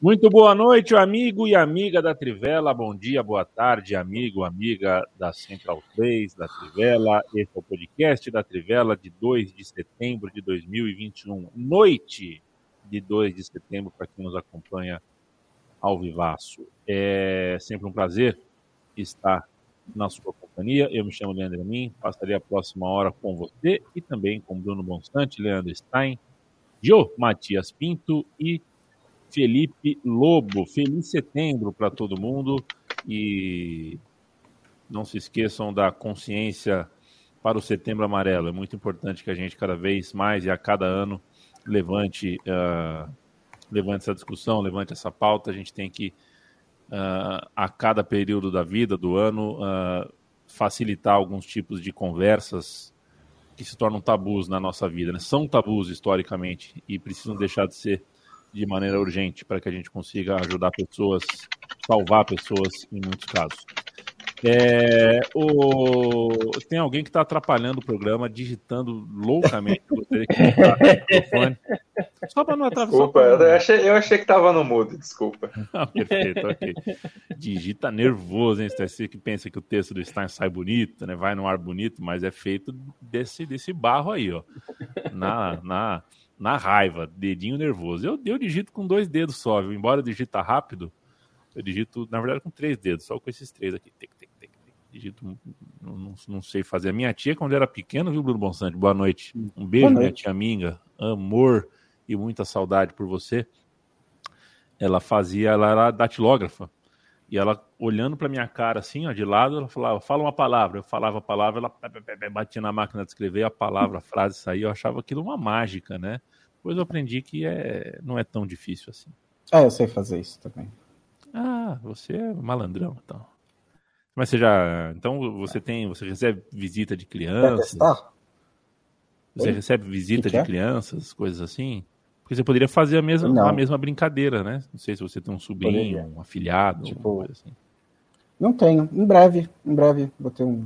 Muito boa noite, amigo e amiga da Trivela. Bom dia, boa tarde, amigo, amiga da Central 3, da Trivela. Esse é o podcast da Trivela de 2 de setembro de 2021. Noite de 2 de setembro, para quem nos acompanha ao vivaço. É sempre um prazer estar na sua companhia. Eu me chamo Leandro Amin, passarei a próxima hora com você e também com Bruno Bonsante, Leandro Stein, Jô Matias Pinto e Felipe Lobo. Feliz setembro para todo mundo e não se esqueçam da consciência para o Setembro Amarelo. É muito importante que a gente cada vez mais e a cada ano levante, uh, levante essa discussão, levante essa pauta. A gente tem que, uh, a cada período da vida, do ano, uh, facilitar alguns tipos de conversas que se tornam tabus na nossa vida. Né? São tabus historicamente e precisam deixar de ser de maneira urgente para que a gente consiga ajudar pessoas, salvar pessoas em muitos casos. É, o... Tem alguém que está atrapalhando o programa, digitando loucamente. Gostaria que microfone. Só para não atrapalhar. Desculpa, eu achei, eu achei que estava no mudo, desculpa. Ah, perfeito, ok. Digita nervoso, hein? Você que pensa que o texto do Stein sai bonito, né? vai no ar bonito, mas é feito desse, desse barro aí, ó. Na, na, na raiva, dedinho nervoso. Eu, eu digito com dois dedos só, viu? Embora digita rápido, eu digito, na verdade, com três dedos, só com esses três aqui. Tic, tic, tic. Digito, não, não, não, sei fazer. A minha tia, quando era pequena, viu, Bruno Bonsante? Boa noite. Um beijo, noite. minha tia Minga. Amor e muita saudade por você. Ela fazia, ela era datilógrafa. E ela, olhando para minha cara assim, ó, de lado, ela falava, fala uma palavra. Eu falava a palavra, ela batia na máquina de escrever a palavra, a frase saía. Eu achava aquilo uma mágica, né? Depois eu aprendi que é, não é tão difícil assim. Ah, eu sei fazer isso também. Ah, você é malandrão, então. Mas você já. Então você tem. Você recebe visita de crianças. Você Oi? recebe visita que de é? crianças, coisas assim? Porque você poderia fazer a mesma, a mesma brincadeira, né? Não sei se você tem um sobrinho, poderia. um afilhado, tipo, assim. Não tenho. Em breve, em breve vou ter um,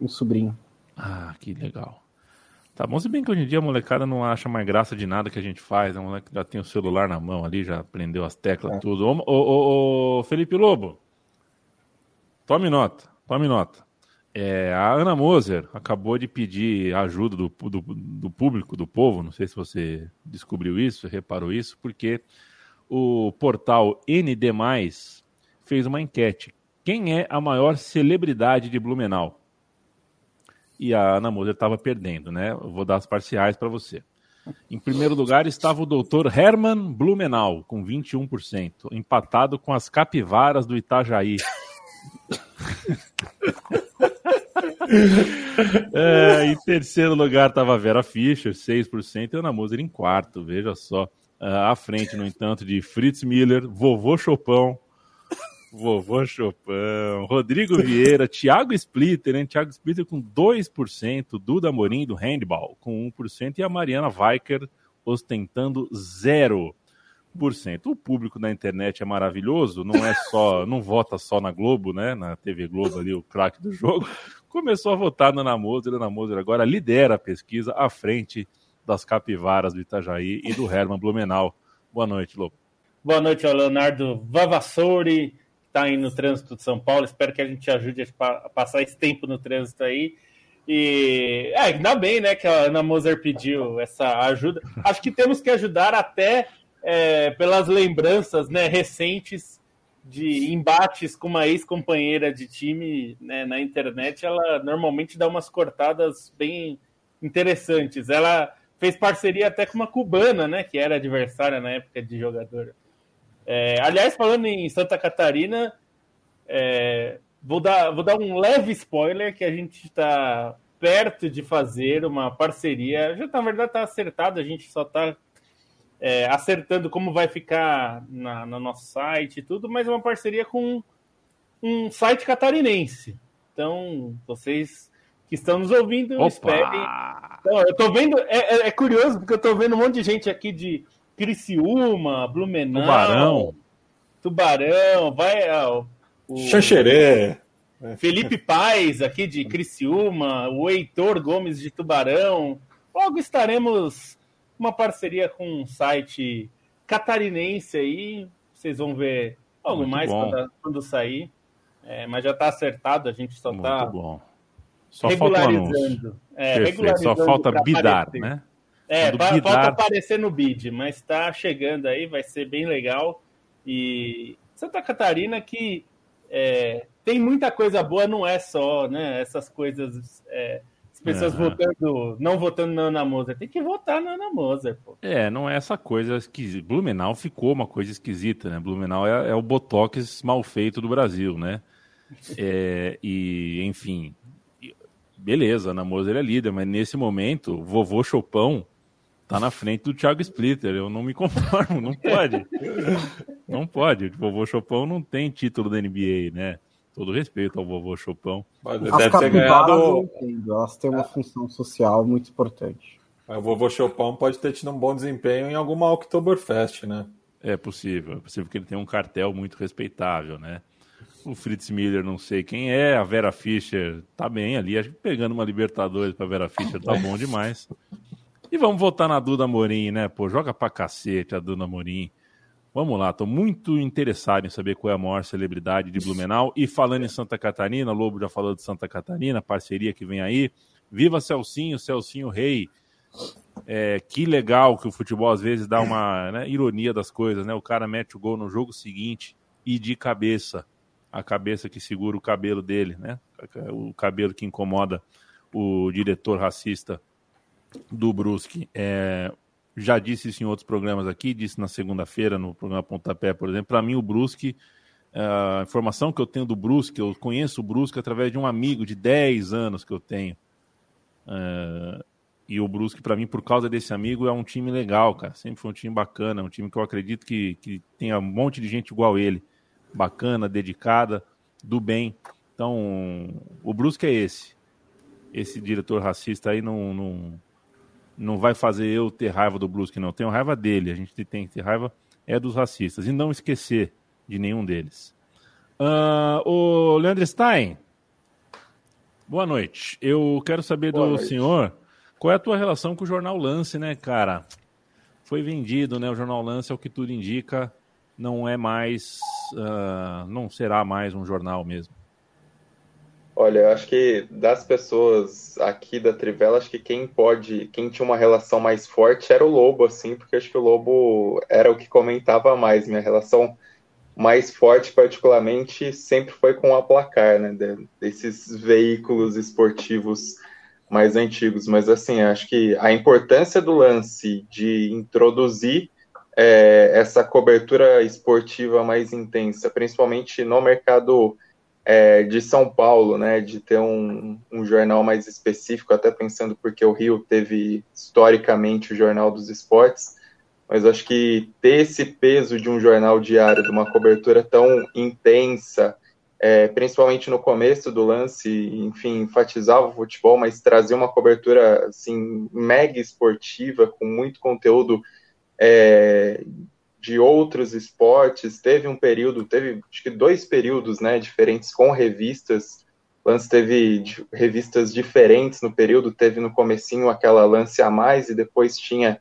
um sobrinho. Ah, que legal. Tá bom, se bem que hoje em dia a molecada não acha mais graça de nada que a gente faz, né? a moleque já tem o celular na mão ali, já aprendeu as teclas, é. tudo. Ô, ô, ô, ô, Felipe Lobo, tome nota, tome nota. É, a Ana Moser acabou de pedir ajuda do, do, do, público, do povo, não sei se você descobriu isso, reparou isso, porque o portal ND+, fez uma enquete. Quem é a maior celebridade de Blumenau? E a Ana Moser estava perdendo, né? Eu vou dar as parciais para você. Em primeiro lugar estava o doutor Herman Blumenau, com 21%, empatado com as capivaras do Itajaí. é, em terceiro lugar estava Vera Fischer, 6%, e Ana Moser em quarto, veja só. Uh, à frente, no entanto, de Fritz Miller, Vovô Chopão, Vovô Chopão, Rodrigo Vieira, Thiago Splitter, hein? Thiago Splitter com 2%, Duda Morim do Handball com 1% e a Mariana Weicker ostentando 0%. O público da internet é maravilhoso, não é só, não vota só na Globo, né? Na TV Globo ali, o craque do jogo, começou a votar na Ana Moser. Ana Moser agora lidera a pesquisa à frente das capivaras do Itajaí e do Herman Blumenau. Boa noite, Lobo. Boa noite ao Leonardo Vavassori, que está aí no trânsito de São Paulo. Espero que a gente ajude a passar esse tempo no trânsito aí. E é, ainda bem, né, que a Ana Moser pediu essa ajuda. Acho que temos que ajudar até é, pelas lembranças né, recentes de embates com uma ex-companheira de time né, na internet, ela normalmente dá umas cortadas bem interessantes. Ela fez parceria até com uma cubana, né, que era adversária na época de jogador. É, aliás, falando em Santa Catarina, é, vou, dar, vou dar um leve spoiler que a gente está perto de fazer uma parceria. Já, na verdade, está acertado, a gente só está é, acertando como vai ficar na, no nosso site e tudo, mas é uma parceria com um site catarinense. Então, vocês que estão nos ouvindo, Opa! esperem. Então, eu tô vendo, é, é, é, curioso, porque eu tô vendo um monte de gente aqui de Criciúma, Blumenau, Tubarão, Tubarão vai. Ó, o, Xanxeré. Felipe Paz, aqui de Criciúma, o Heitor Gomes de Tubarão. Logo estaremos uma parceria com um site catarinense aí. vocês vão ver algo Muito mais quando, quando, sair. É, mas já está acertado, a gente só está regularizando. É, regularizando só falta bidar, aparecer. né? É, bidar... falta aparecer no bid, mas está chegando aí, vai ser bem legal. E Santa Catarina que é, tem muita coisa boa, não é só né, essas coisas. É, as pessoas uhum. votando, não votando na Ana Moser. Tem que votar na Ana Moser, pô. É, não é essa coisa esquisita. Blumenau ficou uma coisa esquisita, né? Blumenau é, é o botox mal feito do Brasil, né? É, e, enfim, beleza, Ana Moser é líder, mas nesse momento, vovô Chopão tá na frente do Thiago Splitter. Eu não me conformo, não pode. não pode. O vovô Chopão não tem título da NBA, né? Todo respeito ao vovô Chopão. Mas deve ter ganhado. Elas têm uma função social muito importante. o vovô Chopão pode ter tido um bom desempenho em alguma Oktoberfest, né? É possível. É possível que ele tenha um cartel muito respeitável, né? O Fritz Miller, não sei quem é. A Vera Fischer tá bem ali. Acho que pegando uma Libertadores pra Vera Fischer tá bom demais. E vamos votar na Duda Morim, né? Pô, joga pra cacete a Duda Morim. Vamos lá, tô muito interessado em saber qual é a maior celebridade de Blumenau. E falando em Santa Catarina, Lobo já falou de Santa Catarina, parceria que vem aí. Viva Celcinho, Celcinho Rei. É, que legal que o futebol às vezes dá uma né, ironia das coisas, né? O cara mete o gol no jogo seguinte e de cabeça. A cabeça que segura o cabelo dele, né? O cabelo que incomoda o diretor racista do Brusque. É, já disse isso em outros programas aqui, disse na segunda-feira no programa Pontapé, por exemplo. Para mim, o Brusque, é, a informação que eu tenho do Brusque, eu conheço o Brusque através de um amigo de 10 anos que eu tenho. É, e o Brusque, para mim, por causa desse amigo, é um time legal, cara. Sempre foi um time bacana, um time que eu acredito que, que tenha um monte de gente igual ele. Bacana, dedicada, do bem. Então, o Brusque é esse. Esse diretor racista aí não, não, não vai fazer eu ter raiva do Brusque, não. Eu tenho raiva dele. A gente tem que ter raiva é dos racistas. E não esquecer de nenhum deles. Uh, o Leandro Stein, boa noite. Eu quero saber boa do noite. senhor qual é a tua relação com o Jornal Lance, né, cara? Foi vendido, né? O Jornal Lance, é o que tudo indica, não é mais, uh, não será mais um jornal mesmo. Olha, eu acho que das pessoas aqui da Trivela, acho que quem pode, quem tinha uma relação mais forte era o Lobo, assim, porque acho que o Lobo era o que comentava mais. Minha relação mais forte, particularmente, sempre foi com a placar, né? Desses veículos esportivos mais antigos. Mas, assim, acho que a importância do lance de introduzir é, essa cobertura esportiva mais intensa, principalmente no mercado é, de São Paulo, né, de ter um, um, jornal mais específico, até pensando porque o Rio teve historicamente o Jornal dos Esportes, mas acho que ter esse peso de um jornal diário, de uma cobertura tão intensa, é, principalmente no começo do lance, enfim, enfatizava o futebol, mas trazia uma cobertura assim mega esportiva com muito conteúdo é, de outros esportes. Teve um período, teve acho que dois períodos, né, diferentes com revistas. Lance teve revistas diferentes no período, teve no comecinho aquela Lance a Mais e depois tinha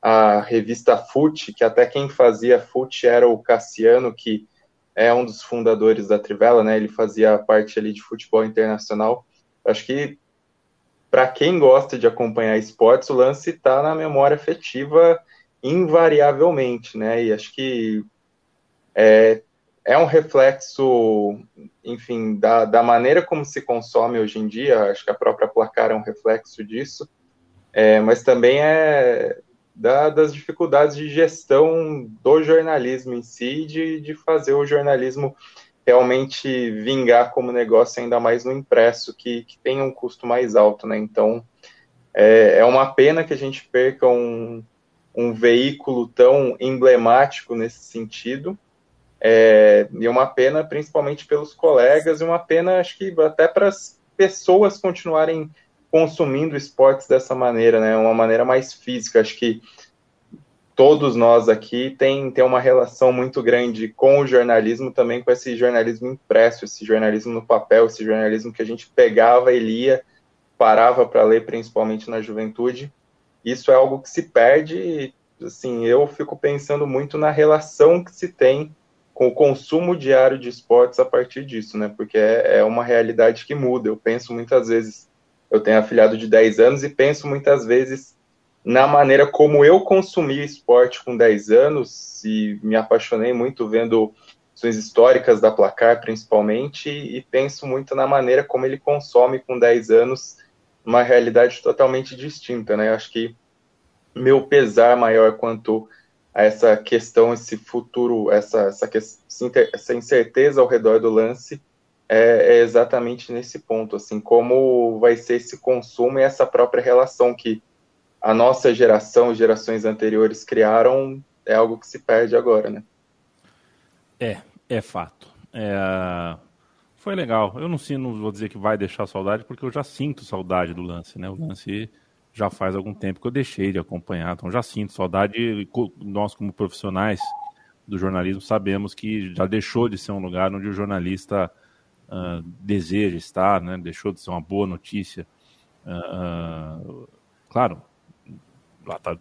a revista FUT, que até quem fazia FUT era o Cassiano, que é um dos fundadores da Trivela, né? Ele fazia parte ali de futebol internacional. Acho que para quem gosta de acompanhar esportes, o lance está na memória afetiva invariavelmente, né? E acho que é, é um reflexo, enfim, da, da maneira como se consome hoje em dia. Acho que a própria placar é um reflexo disso, é, mas também é da, das dificuldades de gestão do jornalismo em si, de, de fazer o jornalismo realmente vingar como negócio, ainda mais no impresso, que, que tem um custo mais alto, né? Então, é, é uma pena que a gente perca um, um veículo tão emblemático nesse sentido. É, e uma pena, principalmente pelos colegas, e uma pena, acho que até para as pessoas continuarem consumindo esportes dessa maneira, né? Uma maneira mais física. Acho que todos nós aqui tem, tem uma relação muito grande com o jornalismo, também com esse jornalismo impresso, esse jornalismo no papel, esse jornalismo que a gente pegava e lia, parava para ler, principalmente na juventude isso é algo que se perde assim, eu fico pensando muito na relação que se tem com o consumo diário de esportes a partir disso, né? Porque é, é uma realidade que muda. Eu penso muitas vezes, eu tenho afilhado de 10 anos e penso muitas vezes na maneira como eu consumi esporte com 10 anos e me apaixonei muito vendo suas históricas da Placar, principalmente, e penso muito na maneira como ele consome com 10 anos uma realidade totalmente distinta, né? Eu acho que meu pesar maior quanto a essa questão, esse futuro, essa, essa, essa incerteza ao redor do lance é, é, exatamente nesse ponto, assim, como vai ser esse consumo e essa própria relação que a nossa geração, gerações anteriores criaram, é algo que se perde agora, né? É, é fato. É... Foi legal. Eu não, sinto, não vou dizer que vai deixar saudade, porque eu já sinto saudade do lance, né? O lance já faz algum tempo que eu deixei de acompanhar, então já sinto saudade. Nós, como profissionais do jornalismo, sabemos que já deixou de ser um lugar onde o jornalista uh, deseja estar, né? deixou de ser uma boa notícia. Uh, claro, lá tá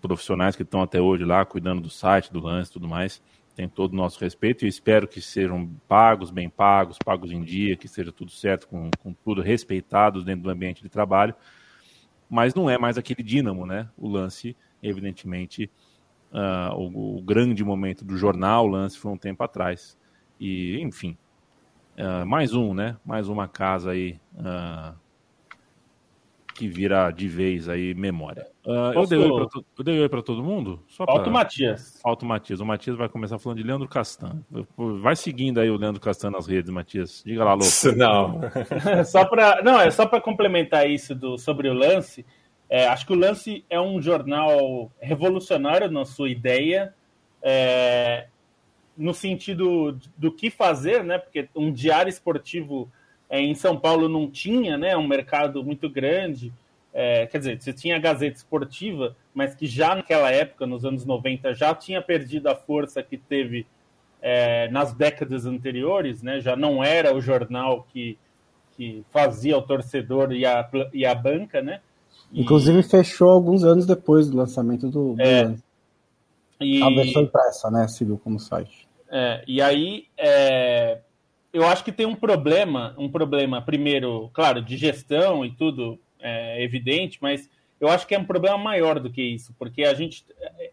profissionais que estão até hoje lá cuidando do site, do lance tudo mais, tem todo o nosso respeito e espero que sejam pagos, bem pagos, pagos em dia, que seja tudo certo, com, com tudo respeitados dentro do ambiente de trabalho mas não é mais aquele dínamo, né? O lance, evidentemente, uh, o, o, grande momento do jornal, o lance foi um tempo atrás. E, enfim, uh, mais um, né? Mais uma casa aí uh, que vira de vez aí memória. Uh. Eu dei oi para todo mundo? Só Falta pra... o Matias. Falta o Matias. O Matias vai começar falando de Leandro Castan. Vai seguindo aí o Leandro Castan nas redes, Matias. Diga lá, louco. Não. só para não é só para complementar isso do sobre o lance. É, acho que o lance é um jornal revolucionário na sua ideia. É, no sentido do que fazer, né? Porque um diário esportivo é, em São Paulo não tinha, né? Um mercado muito grande. É, quer dizer, você tinha a Gazeta Esportiva, mas que já naquela época, nos anos 90, já tinha perdido a força que teve é, nas décadas anteriores, né? Já não era o jornal que, que fazia o torcedor e a, e a banca, né? E... Inclusive fechou alguns anos depois do lançamento do, do é, e... a versão impressa, né? Civil como site. É, e aí é, eu acho que tem um problema, um problema, primeiro, claro, de gestão e tudo é evidente, mas eu acho que é um problema maior do que isso, porque a gente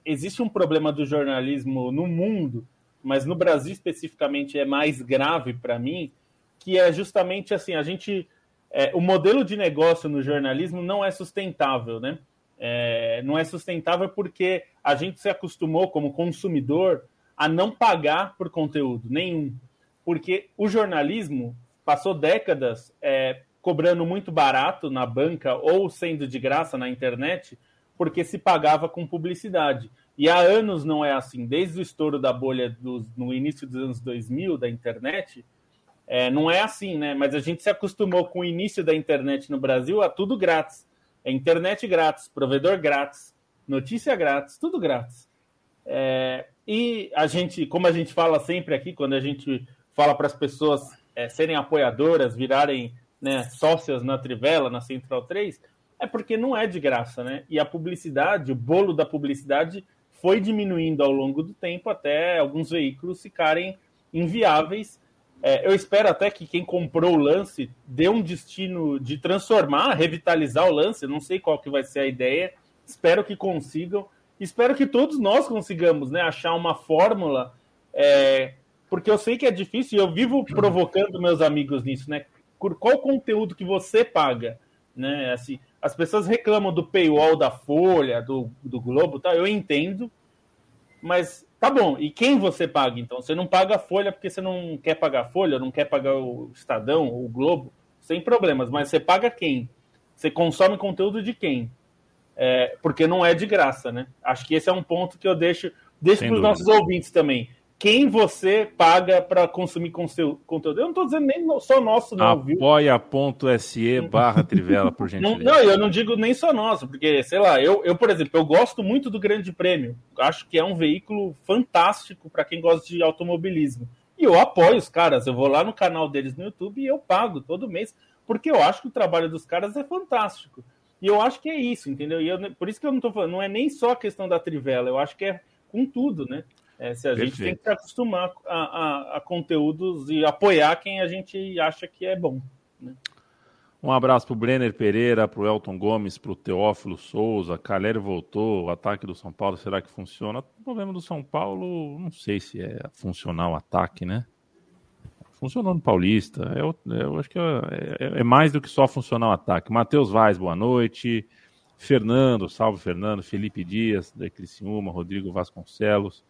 existe um problema do jornalismo no mundo, mas no Brasil especificamente é mais grave para mim, que é justamente assim, a gente é, o modelo de negócio no jornalismo não é sustentável, né? É, não é sustentável porque a gente se acostumou como consumidor a não pagar por conteúdo nenhum porque o jornalismo passou décadas é, cobrando muito barato na banca ou sendo de graça na internet, porque se pagava com publicidade. E há anos não é assim, desde o estouro da bolha dos, no início dos anos 2000 da internet, é, não é assim, né? Mas a gente se acostumou com o início da internet no Brasil a tudo grátis. É internet grátis, provedor grátis, notícia grátis, tudo grátis. É, e a gente, como a gente fala sempre aqui, quando a gente fala para as pessoas é, serem apoiadoras, virarem né, sócias na Trivela, na Central 3, é porque não é de graça, né? E a publicidade, o bolo da publicidade foi diminuindo ao longo do tempo até alguns veículos ficarem inviáveis. É, eu espero até que quem comprou o lance dê um destino de transformar, revitalizar o lance. Não sei qual que vai ser a ideia. Espero que consigam. Espero que todos nós consigamos né, achar uma fórmula é, porque eu sei que é difícil e eu vivo provocando meus amigos nisso, né? Por qual conteúdo que você paga, né? Assim, as pessoas reclamam do paywall da Folha, do, do Globo, tá? Eu entendo, mas tá bom. E quem você paga então? Você não paga a Folha porque você não quer pagar a Folha, não quer pagar o Estadão, o Globo, sem problemas. Mas você paga quem? Você consome conteúdo de quem? É, porque não é de graça, né? Acho que esse é um ponto que eu deixo, deixo para os nossos ouvintes também quem você paga para consumir conteúdo. Eu não estou dizendo nem só nosso, não, Apoia.se barra Trivela, por gentileza. Não, não, eu não digo nem só nosso, porque, sei lá, eu, eu, por exemplo, eu gosto muito do Grande Prêmio. Acho que é um veículo fantástico para quem gosta de automobilismo. E eu apoio os caras. Eu vou lá no canal deles no YouTube e eu pago todo mês, porque eu acho que o trabalho dos caras é fantástico. E eu acho que é isso, entendeu? E eu, por isso que eu não tô falando, não é nem só a questão da trivela, eu acho que é com tudo, né? É, se a Perfeito. gente tem que se acostumar a, a, a, conteúdos e apoiar quem a gente acha que é bom. Né? Um abraço para o Brenner Pereira, para o Elton Gomes, para o Teófilo Souza. Calério voltou, o ataque do São Paulo, será que funciona? O problema do São Paulo, não sei se é funcional o ataque, né? Funcionou no Paulista. Eu, eu acho que é, é, é, mais do que só funcionar o ataque. Matheus Vaz, boa noite. Fernando, salve Fernando. Felipe Dias, da Criciúma. Rodrigo Vasconcelos.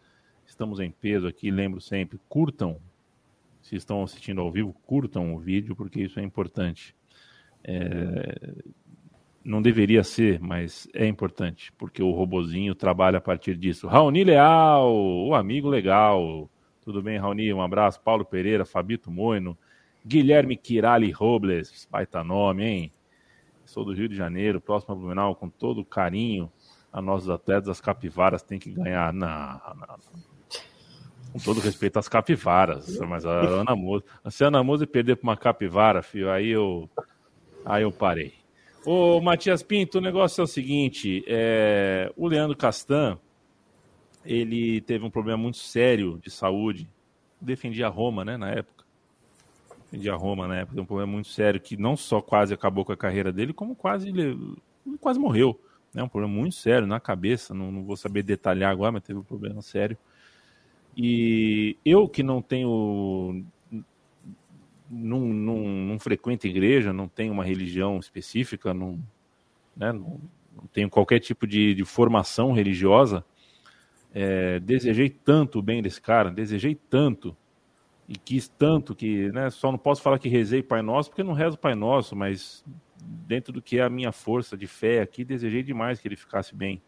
Estamos em peso aqui, lembro sempre, curtam, se estão assistindo ao vivo, curtam o vídeo, porque isso é importante. É, não deveria ser, mas é importante, porque o robozinho trabalha a partir disso. Raoni Leal, o amigo legal. Tudo bem, Raoni? Um abraço. Paulo Pereira, Fabito Moino, Guilherme Kirali Robles, baita nome, hein? Sou do Rio de Janeiro, próximo a Blumenau, com todo carinho a nossos atletas, as capivaras têm que ganhar. Não, não, não. Com todo respeito às capivaras, mas a Ana Moza. Se a Ana Moza perder para uma capivara, filho, aí eu, aí eu parei. Ô, Matias Pinto, o negócio é o seguinte: é, o Leandro Castan ele teve um problema muito sério de saúde. Defendia Roma, né, na época. Defendia Roma na época. Teve um problema muito sério que não só quase acabou com a carreira dele, como quase ele, quase morreu. É um problema muito sério na cabeça. Não, não vou saber detalhar agora, mas teve um problema sério. E eu que não tenho. Não, não, não frequento igreja, não tenho uma religião específica, não, né, não, não tenho qualquer tipo de, de formação religiosa, é, desejei tanto o bem desse cara, desejei tanto e quis tanto que, né, só não posso falar que rezei Pai Nosso porque não rezo Pai Nosso, mas dentro do que é a minha força de fé aqui, desejei demais que ele ficasse bem.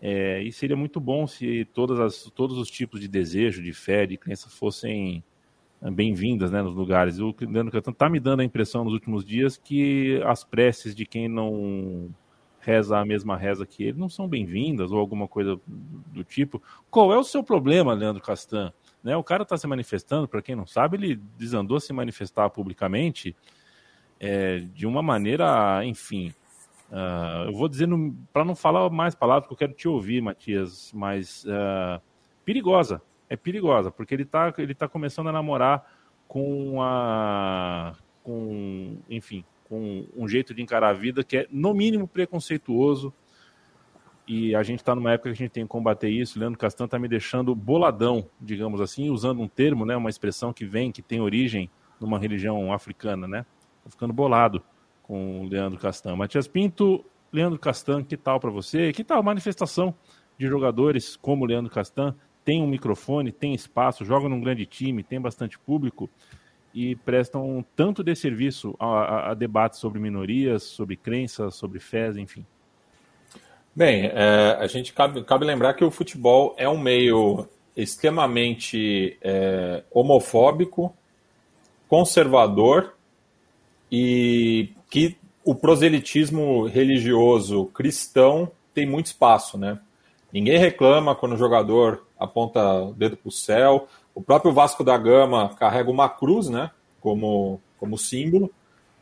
É, e seria muito bom se todas as, todos os tipos de desejo, de fé, de crença fossem é, bem-vindas né, nos lugares. O Leandro Cantano está me dando a impressão nos últimos dias que as preces de quem não reza a mesma reza que ele não são bem-vindas ou alguma coisa do tipo. Qual é o seu problema, Leandro Castan? Né, o cara está se manifestando, para quem não sabe, ele desandou a se manifestar publicamente é, de uma maneira, enfim, Uh, eu vou dizer para não falar mais palavras, porque eu quero te ouvir, Matias, mas uh, perigosa. É perigosa, porque ele está ele tá começando a namorar com a. com. enfim, com um jeito de encarar a vida que é, no mínimo, preconceituoso. E a gente está numa época que a gente tem que combater isso. Leandro Castan está me deixando boladão, digamos assim, usando um termo, né, uma expressão que vem, que tem origem numa religião africana, né? Tô ficando bolado com o Leandro Castan. Matias Pinto, Leandro Castan, que tal para você? Que tal manifestação de jogadores como o Leandro Castan? Tem um microfone, tem espaço, joga num grande time, tem bastante público e prestam tanto de serviço a, a, a debates sobre minorias, sobre crenças, sobre fés, enfim. Bem, é, a gente cabe, cabe, lembrar que o futebol é um meio extremamente é, homofóbico, conservador e que o proselitismo religioso cristão tem muito espaço, né? Ninguém reclama quando o jogador aponta o dedo para o céu. O próprio Vasco da Gama carrega uma cruz, né? Como, como símbolo.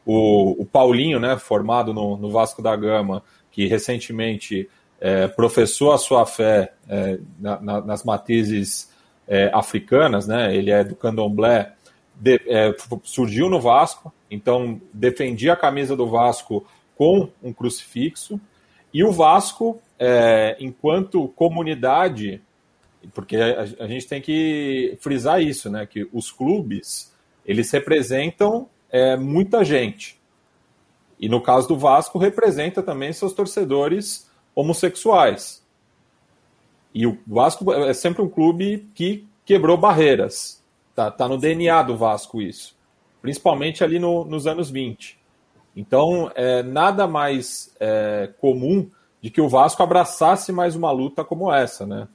O, o Paulinho, né? Formado no, no, Vasco da Gama, que recentemente é, professou a sua fé é, na, na, nas matizes é, africanas, né? Ele é do candomblé de, é, surgiu no Vasco, então defendia a camisa do Vasco com um crucifixo, e o Vasco, é, enquanto comunidade, porque a, a, gente tem que frisar isso, né, que os clubes, eles representam é, muita gente, e no caso do Vasco, representa também seus torcedores homossexuais. E o Vasco é sempre um clube que quebrou barreiras. Tá, tá no DNA do Vasco isso. Principalmente ali no, nos anos 20. Então, é nada mais é, comum de que o Vasco abraçasse mais uma luta como essa, né?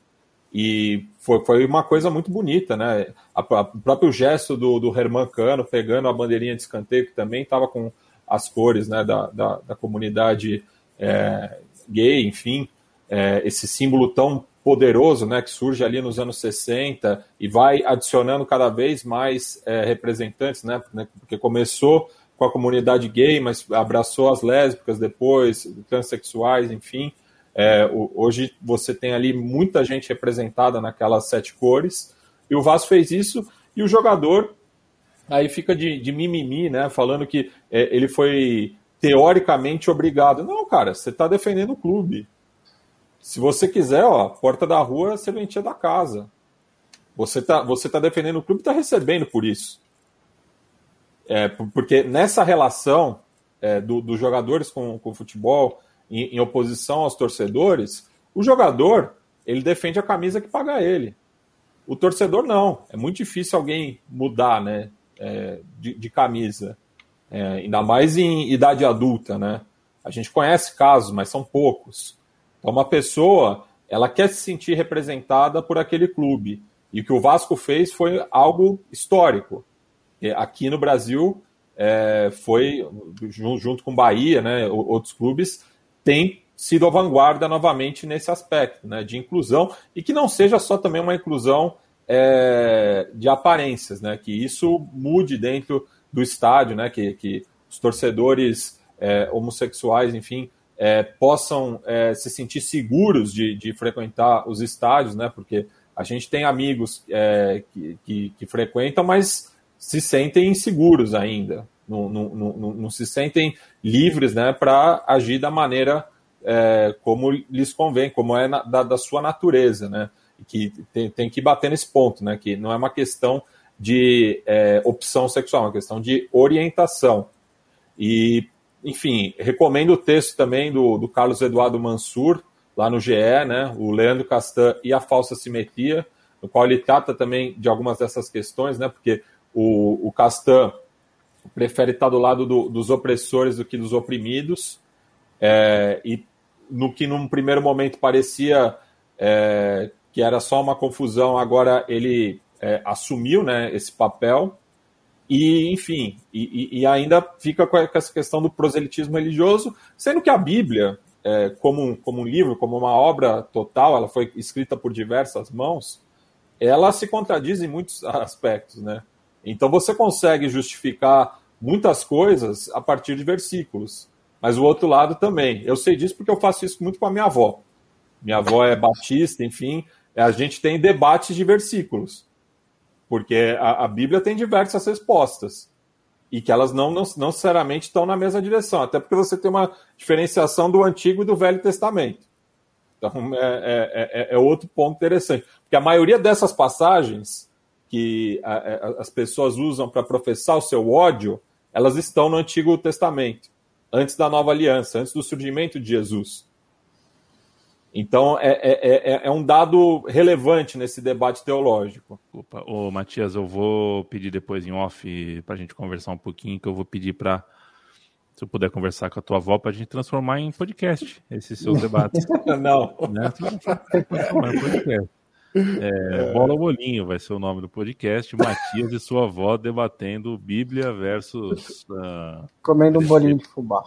E foi, foi uma coisa muito bonita, né? A, a, o próprio gesto do, do Herman Cano pegando a bandeirinha de escanteio, que também estava com as cores né, da, da, da comunidade é, gay, enfim, é, esse símbolo tão poderoso, né, que surge ali nos anos 60 e vai adicionando cada vez mais é, representantes, né, porque começou com a comunidade gay, mas abraçou as lésbicas depois, transexuais, enfim. É, hoje você tem ali muita gente representada naquelas sete cores, e o Vasco fez isso, e o jogador aí fica de, de mimimi, né? Falando que é, ele foi teoricamente obrigado. Não, cara, você está defendendo o clube. Se você quiser, ó, porta da rua é serventia da casa. Você está você tá defendendo o clube e está recebendo por isso. É, porque nessa relação é, do, dos jogadores com, com o futebol, em, em, oposição aos torcedores, o jogador ele defende a camisa que paga ele. O torcedor não. É muito difícil alguém mudar né, é, de, de, camisa. É, ainda mais em idade adulta. Né? A gente conhece casos, mas são poucos. Então, uma pessoa ela quer se sentir representada por aquele clube. E o que o Vasco fez foi algo histórico. Aqui no Brasil, é, foi, junto com Bahia, né, outros clubes, tem sido a vanguarda novamente nesse aspecto né, de inclusão e que não seja só também uma inclusão é, de aparências, né, que isso mude dentro do estádio, né, que, que os torcedores é, homossexuais, enfim, é, possam é, se sentir seguros de, de frequentar os estádios, né, porque a gente tem amigos é, que, que, que, frequentam, mas se sentem inseguros ainda, não, não, não, não se sentem livres né, para agir da maneira é, como lhes convém, como é na, da, da, sua natureza, né? Que tem, tem, que bater nesse ponto, né? Que não é uma questão de é, opção sexual, é uma questão de orientação. E, enfim, recomendo o texto também do, do Carlos Eduardo Mansur, lá no GE, né, o Leandro Castan e a falsa simetria, no qual ele trata também de algumas dessas questões, né, porque o, o Castan prefere estar do lado do, dos opressores do que dos oprimidos, é, e no que num primeiro momento parecia é, que era só uma confusão, agora ele é, assumiu né, esse papel, e enfim, e, e, ainda fica com essa questão do proselitismo religioso, sendo que a Bíblia, é, como, um, como um livro, como uma obra total, ela foi escrita por diversas mãos, ela se contradiz em muitos aspectos, né? Então você consegue justificar muitas coisas a partir de versículos, mas o outro lado também. Eu sei disso porque eu faço isso muito com a minha avó. Minha avó é batista, enfim, a gente tem debates de versículos, porque a, a Bíblia tem diversas respostas e que elas não, não, não necessariamente estão na mesma direção, até porque você tem uma diferenciação do Antigo e do Velho Testamento. Então, é, é, é, é outro ponto interessante, porque a maioria dessas passagens que a, a, as pessoas usam para professar o seu ódio, elas estão no Antigo Testamento, antes da Nova Aliança, antes do surgimento de Jesus. Então, é, é, é, é, um dado relevante nesse debate teológico. Opa, ô, Matias, eu vou pedir depois em off para a gente conversar um pouquinho, que eu vou pedir para, se eu puder conversar com a tua avó, para a gente transformar em podcast esses seus debates. Não. Né? Transformar em podcast. É, Bola Bolinho vai ser o nome do podcast. Matias e sua avó debatendo Bíblia versus. Uh, Comendo um bolinho de fubá.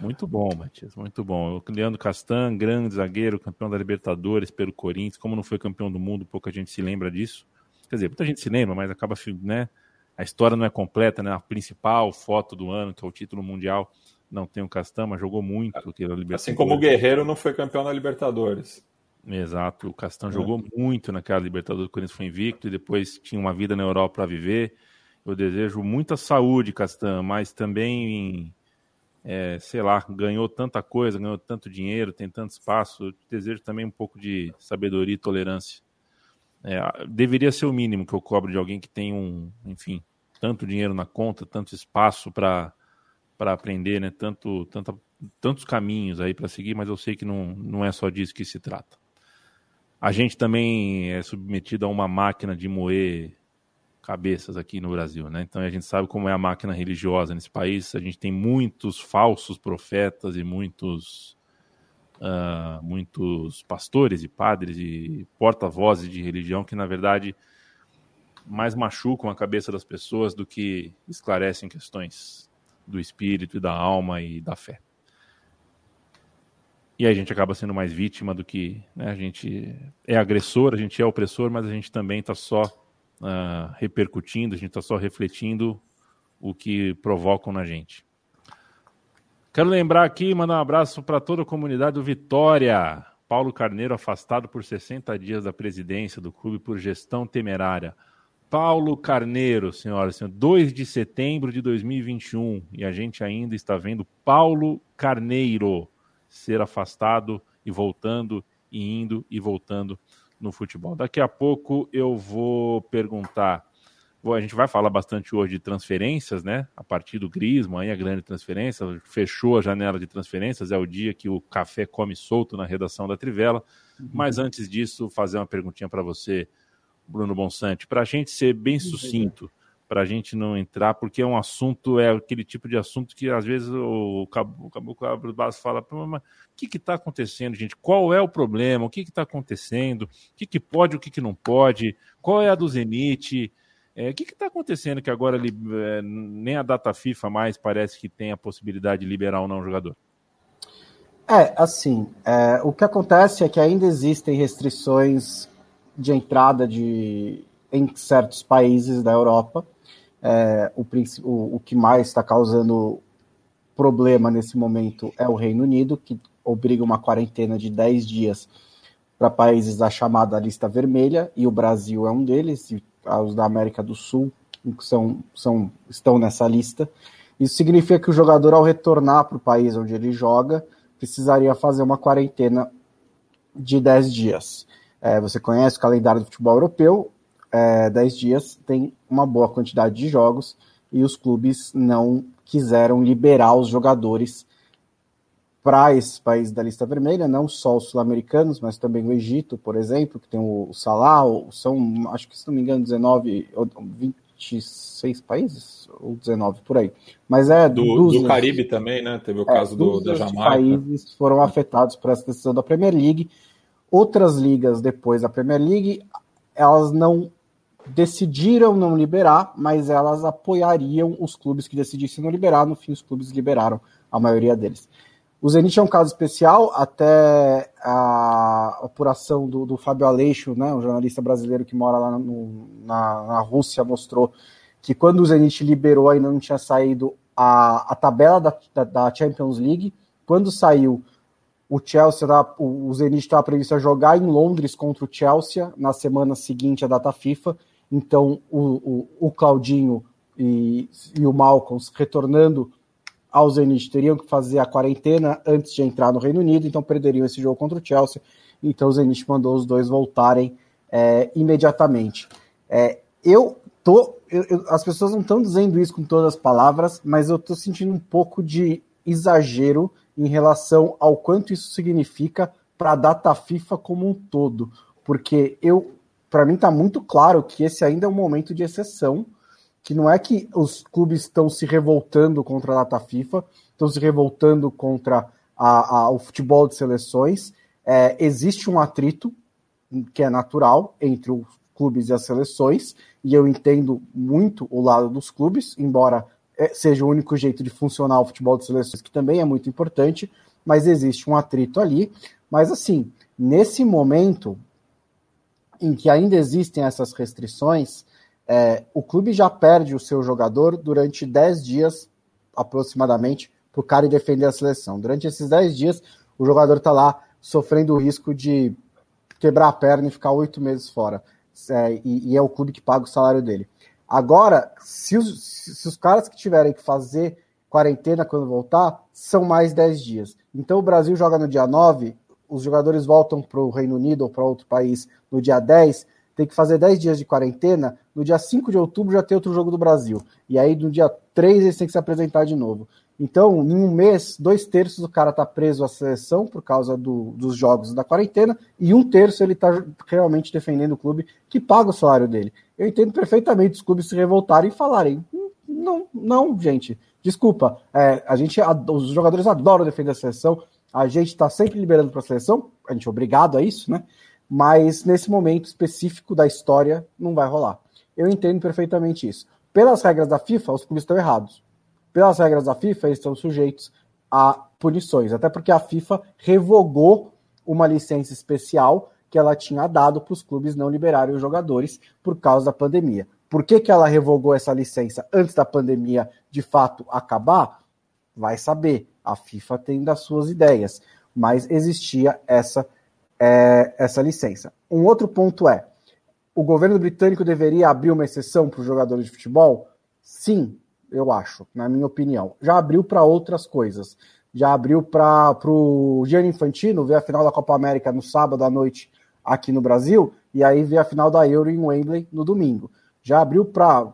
Muito bom, Matias, muito bom. O Leandro Castan, grande zagueiro, campeão da Libertadores pelo Corinthians. Como não foi campeão do mundo, pouca gente se lembra disso. Quer dizer, muita gente se lembra, mas acaba, né? A história não é completa, né? A principal foto do ano, que é o título mundial, não tem o Castan, mas jogou muito. Assim como o Guerreiro não foi campeão da Libertadores. Exato, o Castan é. jogou muito naquela Libertadores, o Corinthians foi invicto e depois tinha uma vida na Europa para viver. Eu desejo muita saúde, Castan, mas também é, sei lá, ganhou tanta coisa, ganhou tanto dinheiro, tem tanto espaço. Eu desejo também um pouco de sabedoria e tolerância. É, deveria ser o mínimo que eu cobro de alguém que tem um, enfim, tanto dinheiro na conta, tanto espaço para para aprender, né? Tanto, tanto, tantos caminhos aí para seguir, mas eu sei que não, não é só disso que se trata. A gente também é submetido a uma máquina de moer cabeças aqui no Brasil, né? Então a gente sabe como é a máquina religiosa nesse país. A gente tem muitos falsos profetas e muitos uh, muitos pastores e padres e porta-vozes de religião que na verdade mais machucam a cabeça das pessoas do que esclarecem questões do espírito e da alma e da fé. E a gente acaba sendo mais vítima do que né? a gente é agressor, a gente é opressor, mas a gente também está só uh, repercutindo, a gente está só refletindo o que provocam na gente. Quero lembrar aqui, mandar um abraço para toda a comunidade do Vitória. Paulo Carneiro afastado por 60 dias da presidência do clube por gestão temerária. Paulo Carneiro, senhoras e senhores, 2 de setembro de 2021, e a gente ainda está vendo Paulo Carneiro ser afastado e voltando, e indo e voltando no futebol. Daqui a pouco eu vou perguntar. a gente vai falar bastante hoje de transferências, né? A partir do Grisma, aí a grande transferência, fechou a janela de transferências, é o dia que o café come solto na redação da Trivela. Uhum. Mas antes disso, fazer uma perguntinha para você Bruno Bonsante, para a gente ser bem sucinto, para a gente não entrar, porque é um assunto, é aquele tipo de assunto que às vezes o Caboclo abre os e fala, mas o que está acontecendo, gente? Qual é o problema? O que está acontecendo? O que, que pode, o que, que não pode? Qual é a do Zenit? É, o que está acontecendo que agora é, nem a data FIFA mais parece que tem a possibilidade de liberar ou não o jogador? É, assim, é, o que acontece é que ainda existem restrições de entrada de, em certos países da Europa. É, o, o, o que mais está causando problema nesse momento é o Reino Unido, que obriga uma quarentena de 10 dias para países da chamada lista vermelha, e o Brasil é um deles, e os da América do Sul são, são, estão nessa lista. Isso significa que o jogador, ao retornar para o país onde ele joga, precisaria fazer uma quarentena de 10 dias. É, você conhece o calendário do futebol europeu, é, 10 dias tem uma boa quantidade de jogos e os clubes não quiseram liberar os jogadores para esses países da lista vermelha, não só os sul-americanos, mas também o Egito, por exemplo, que tem o Salah, são, acho que se não me engano, 19 ou 26 países, ou 19 por aí. Mas é do, do Caribe também, né? Teve o é, caso do, da Jamaica. países foram afetados por essa decisão da Premier League Outras ligas depois da Premier League, elas não decidiram não liberar, mas elas apoiariam os clubes que decidissem não liberar. No fim, os clubes liberaram a maioria deles. O Zenit é um caso especial, até a apuração do, do Fábio Aleixo, né, um jornalista brasileiro que mora lá no, na, na Rússia, mostrou que quando o Zenit liberou, ainda não tinha saído a, a tabela da, da, da Champions League. Quando saiu, o Chelsea, o Zenit estava previsto a jogar em Londres contra o Chelsea na semana seguinte à data FIFA. Então o, o, o Claudinho e, e o Malcolm retornando ao Zenit teriam que fazer a quarentena antes de entrar no Reino Unido, então perderiam esse jogo contra o Chelsea. Então o Zenit mandou os dois voltarem é, imediatamente. É, eu tô. Eu, eu, as pessoas não estão dizendo isso com todas as palavras, mas eu estou sentindo um pouco de exagero em relação ao quanto isso significa para a data FIFA como um todo, porque eu, para mim está muito claro que esse ainda é um momento de exceção, que não é que os clubes estão se revoltando contra a data FIFA, estão se revoltando contra a, a, o futebol de seleções. É, existe um atrito que é natural entre os clubes e as seleções, e eu entendo muito o lado dos clubes, embora é, seja o único jeito de funcionar o futebol de seleções, que também é muito importante, mas existe um atrito ali. Mas assim, nesse momento em que ainda existem essas restrições, é, o clube já perde o seu jogador durante 10 dias aproximadamente para o cara defender a seleção. Durante esses 10 dias, o jogador está lá sofrendo o risco de quebrar a perna e ficar oito meses fora. É, e, e, é o clube que paga o salário dele. Agora, se os, se os caras que tiverem que fazer quarentena quando voltar, são mais 10 dias. Então o Brasil joga no dia 9, os jogadores voltam para o Reino Unido ou para outro país no dia 10, tem que fazer 10 dias de quarentena, no dia 5 de outubro já tem outro jogo do Brasil. E aí no dia 3 eles têm que se apresentar de novo. Então, em um mês, dois terços do cara está preso à seleção por causa do, dos jogos da quarentena, e um terço ele está realmente defendendo o clube que paga o salário dele. Eu entendo perfeitamente os clubes se revoltarem e falarem: hum, não, não, gente, desculpa, é, a gente, os jogadores adoram defender a seleção, a gente está sempre liberando para a seleção, a gente é obrigado a isso, né? Mas nesse momento específico da história não vai rolar. Eu entendo perfeitamente isso. Pelas regras da FIFA, os clubes estão errados pelas regras da FIFA, eles estão sujeitos a punições, até porque a FIFA revogou uma licença especial que ela tinha dado para os clubes não liberarem os jogadores por causa da pandemia. Por que, que ela revogou essa licença antes da pandemia de fato acabar? Vai saber. A FIFA tem das suas ideias, mas existia essa, é, essa licença. Um outro ponto é: o governo britânico deveria abrir uma exceção para os jogadores de futebol? Sim, eu acho, na minha opinião. Já abriu para outras coisas. Já abriu para o Gianni Infantino ver a final da Copa América no sábado à noite aqui no Brasil e aí ver a final da Euro em Wembley no domingo. Já abriu para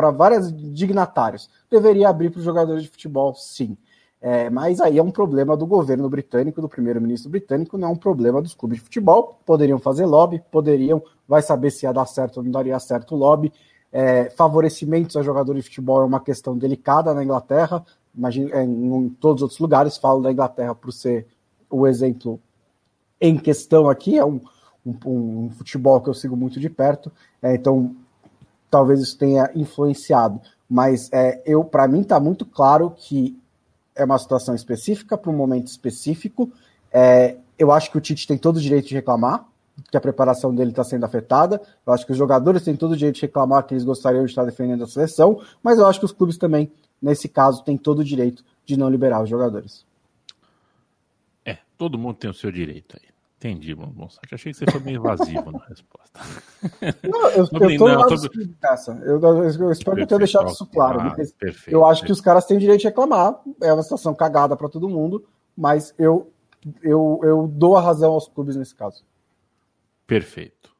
para vários dignatários. Deveria abrir para os jogadores de futebol, sim. É, mas aí é um problema do governo britânico, do primeiro-ministro britânico, não é um problema dos clubes de futebol. Poderiam fazer lobby, poderiam, vai saber se ia dar certo ou não daria certo o lobby. É, favorecimentos a jogadores de futebol é uma questão delicada na Inglaterra, imagina, é, em todos os outros lugares, falo da Inglaterra por ser o exemplo em questão aqui, é um, um, um futebol que eu sigo muito de perto, é, então talvez isso tenha influenciado. Mas é, eu, para mim, está muito claro que é uma situação específica para um momento específico. É, eu acho que o Tite tem todo o direito de reclamar que a preparação dele está sendo afetada. Eu acho que os jogadores têm todo o direito de reclamar que eles gostariam de estar defendendo a seleção, mas eu acho que os clubes também, nesse caso, têm todo o direito de não liberar os jogadores. É, todo mundo tem o seu direito aí. Entendi, Bonsante. Achei que você foi meio evasivo na resposta. Não, eu, eu tô não. Eu, eu, espero que eu tenha deixado isso claro. Ah, perfeito, eu acho perfeito. que os caras têm direito de reclamar. É uma situação cagada para todo mundo, mas eu, eu, eu dou a razão aos clubes nesse caso. Perfeito.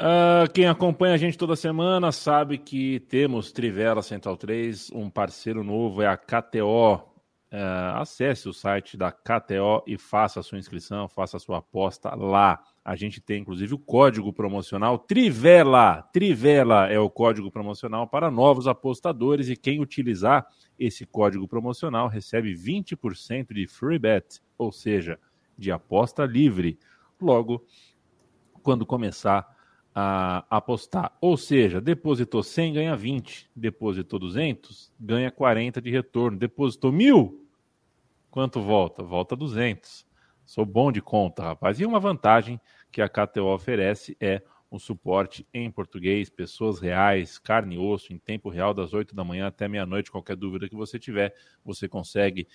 Uh, quem acompanha a gente toda semana sabe que temos Trivela Central 3, um parceiro novo é a KTO. Uh, acesse o site da KTO e faça a sua inscrição, faça a sua aposta lá. A gente tem inclusive o código promocional Trivela. Trivela é o código promocional para novos apostadores e quem utilizar esse código promocional recebe 20% de free bet, ou seja, de aposta livre. Logo, quando começar a apostar. Ou seja, depositou 100, ganha 20. Depositou 200, ganha 40 de retorno. Depositou 1.000, Quanto volta? Volta 200. Sou bom de conta, rapaz. E uma vantagem que a KTO oferece é um suporte em português, pessoas reais, carne e osso, em tempo real, das 8 da manhã até meia-noite. Qualquer dúvida que você tiver, você consegue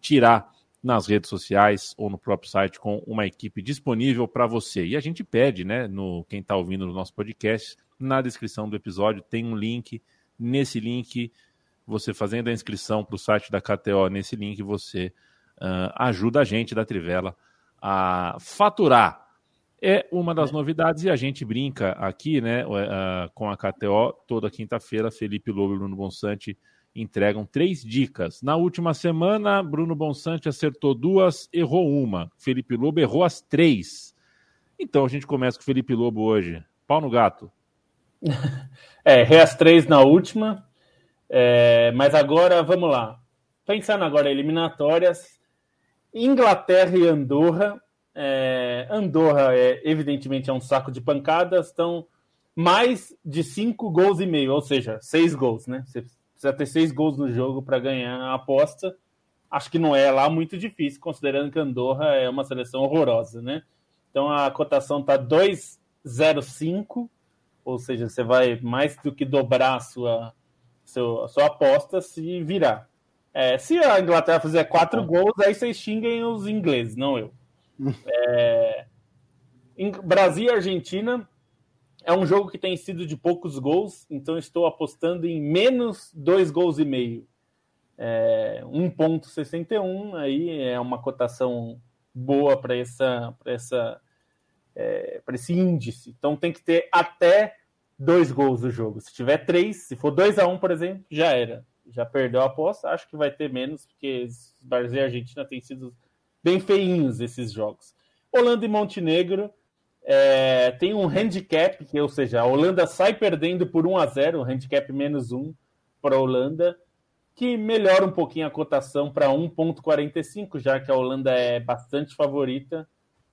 tirar nas redes sociais ou no próprio site com uma equipe disponível para você. E a gente pede, né, no quem está ouvindo no nosso podcast, na descrição do episódio tem um link. Nesse link você fazendo a inscrição para o site da KTO nesse link, você uh, ajuda a gente da Trivela a faturar. É uma das novidades e a gente brinca aqui né, uh, com a KTO toda quinta-feira. Felipe Lobo e Bruno Bonsante entregam três dicas. Na última semana, Bruno Bonsante acertou duas, errou uma. Felipe Lobo errou as três. Então a gente começa com o Felipe Lobo hoje. Pau no gato. É, errei as três na última, é, mas agora, vamos lá. Pensando agora em eliminatórias, Inglaterra e Andorra. É, Andorra, é, evidentemente, é um saco de pancadas, estão mais de cinco gols e meio, ou seja, seis gols, né? Você precisa ter seis gols no jogo para ganhar a aposta. Acho que não é lá muito difícil, considerando que Andorra é uma seleção horrorosa, né? Então a cotação está 2,05, ou seja, você vai mais do que dobrar a sua, seu, a sua aposta se virar. É, se a Inglaterra fizer quatro gols, aí vocês xinguem os ingleses, não eu. É, Brasil e Argentina é um jogo que tem sido de poucos gols, então estou apostando em menos dois gols e meio. É, 1,61 aí é uma cotação boa para essa, essa, é, esse índice. Então tem que ter até dois gols do jogo. Se tiver três, se for 2 a 1 um, por exemplo, já era. Já perdeu a aposta. Acho que vai ter menos, porque Brasil e Argentina têm sido bem feinhos esses jogos. Holanda e Montenegro é, tem um handicap, que, ou seja, a Holanda sai perdendo por 1 a 0 um handicap menos 1 para a Holanda, que melhora um pouquinho a cotação para 1,45, já que a Holanda é bastante favorita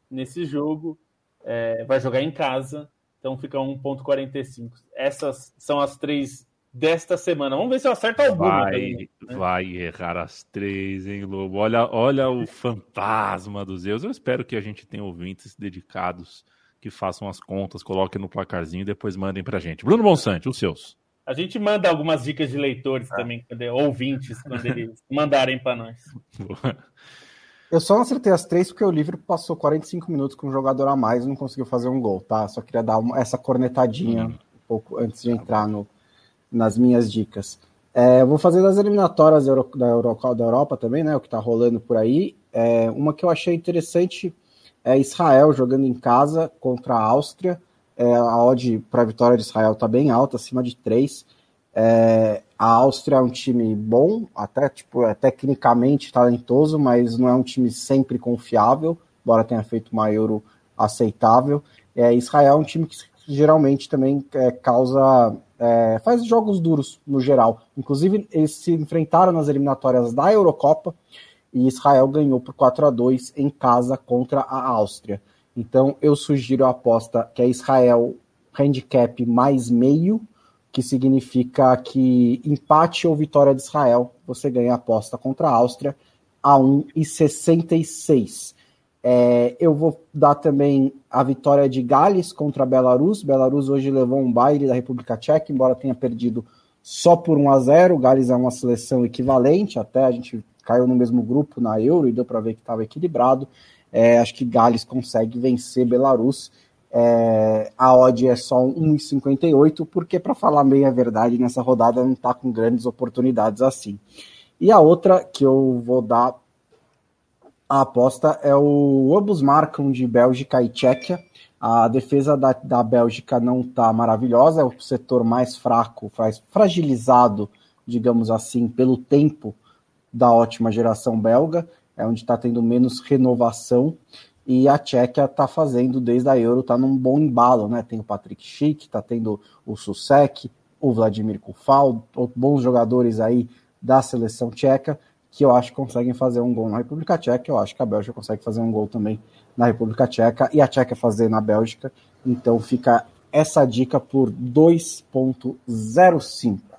nesse jogo. É, vai jogar em casa. Então fica 1,45. Essas são as três desta semana. Vamos ver se eu acerto alguma. Vai, também, né? vai errar as três, hein, Lobo? Olha, olha o fantasma dos Zeus. Eu espero que a gente tenha ouvintes dedicados que façam as contas, coloquem no placarzinho e depois mandem pra gente. Bruno Bonsante, os seus. A gente manda algumas dicas de leitores ah. também, ouvintes, quando eles mandarem para nós. Eu só não acertei as três porque o livro passou 45 minutos com um jogador a mais e não conseguiu fazer um gol, tá? Só queria dar uma, essa cornetadinha hum. um pouco antes de entrar no, nas minhas dicas. É, vou fazer das eliminatórias da, Euro, da, Euro, da Europa também, né? O que tá rolando por aí. É, uma que eu achei interessante é Israel jogando em casa contra a Áustria. É, a odd para a vitória de Israel está bem alta, acima de 3. É, a Áustria é um time bom, até tipo, é tecnicamente talentoso, mas não é um time sempre confiável, embora tenha feito uma Euro aceitável. É, Israel é um time que geralmente também é, causa. É, faz jogos duros no geral. Inclusive, eles se enfrentaram nas eliminatórias da Eurocopa e Israel ganhou por 4 a 2 em casa contra a Áustria. Então eu sugiro a aposta que é Israel handicap mais meio, que significa que empate ou vitória de Israel, você ganha a aposta contra a Áustria a 1,66. É, eu vou dar também a vitória de Gales contra a Belarus. Belarus hoje levou um baile da República Tcheca, embora tenha perdido só por 1 a 0. Gales é uma seleção equivalente, até a gente caiu no mesmo grupo na Euro e deu para ver que estava equilibrado. É, acho que Gales consegue vencer Belarus. É, a odd é só 1,58, porque, para falar bem a verdade, nessa rodada não está com grandes oportunidades assim. E a outra que eu vou dar a aposta é o ambos marcam de Bélgica e Tchequia. A defesa da, da Bélgica não está maravilhosa, é o setor mais fraco, mais fragilizado, digamos assim, pelo tempo da ótima geração belga é onde está tendo menos renovação. E a Tchequia está fazendo, desde a Euro, está num bom embalo, né? Tem o Patrick Schick, está tendo o Susek, o Vladimir Kufal, bons jogadores aí da seleção tcheca, que eu acho que conseguem fazer um gol na República Tcheca. Eu acho que a Bélgica consegue fazer um gol também na República Tcheca e a Tcheca fazer na Bélgica. Então fica essa dica por 2.05.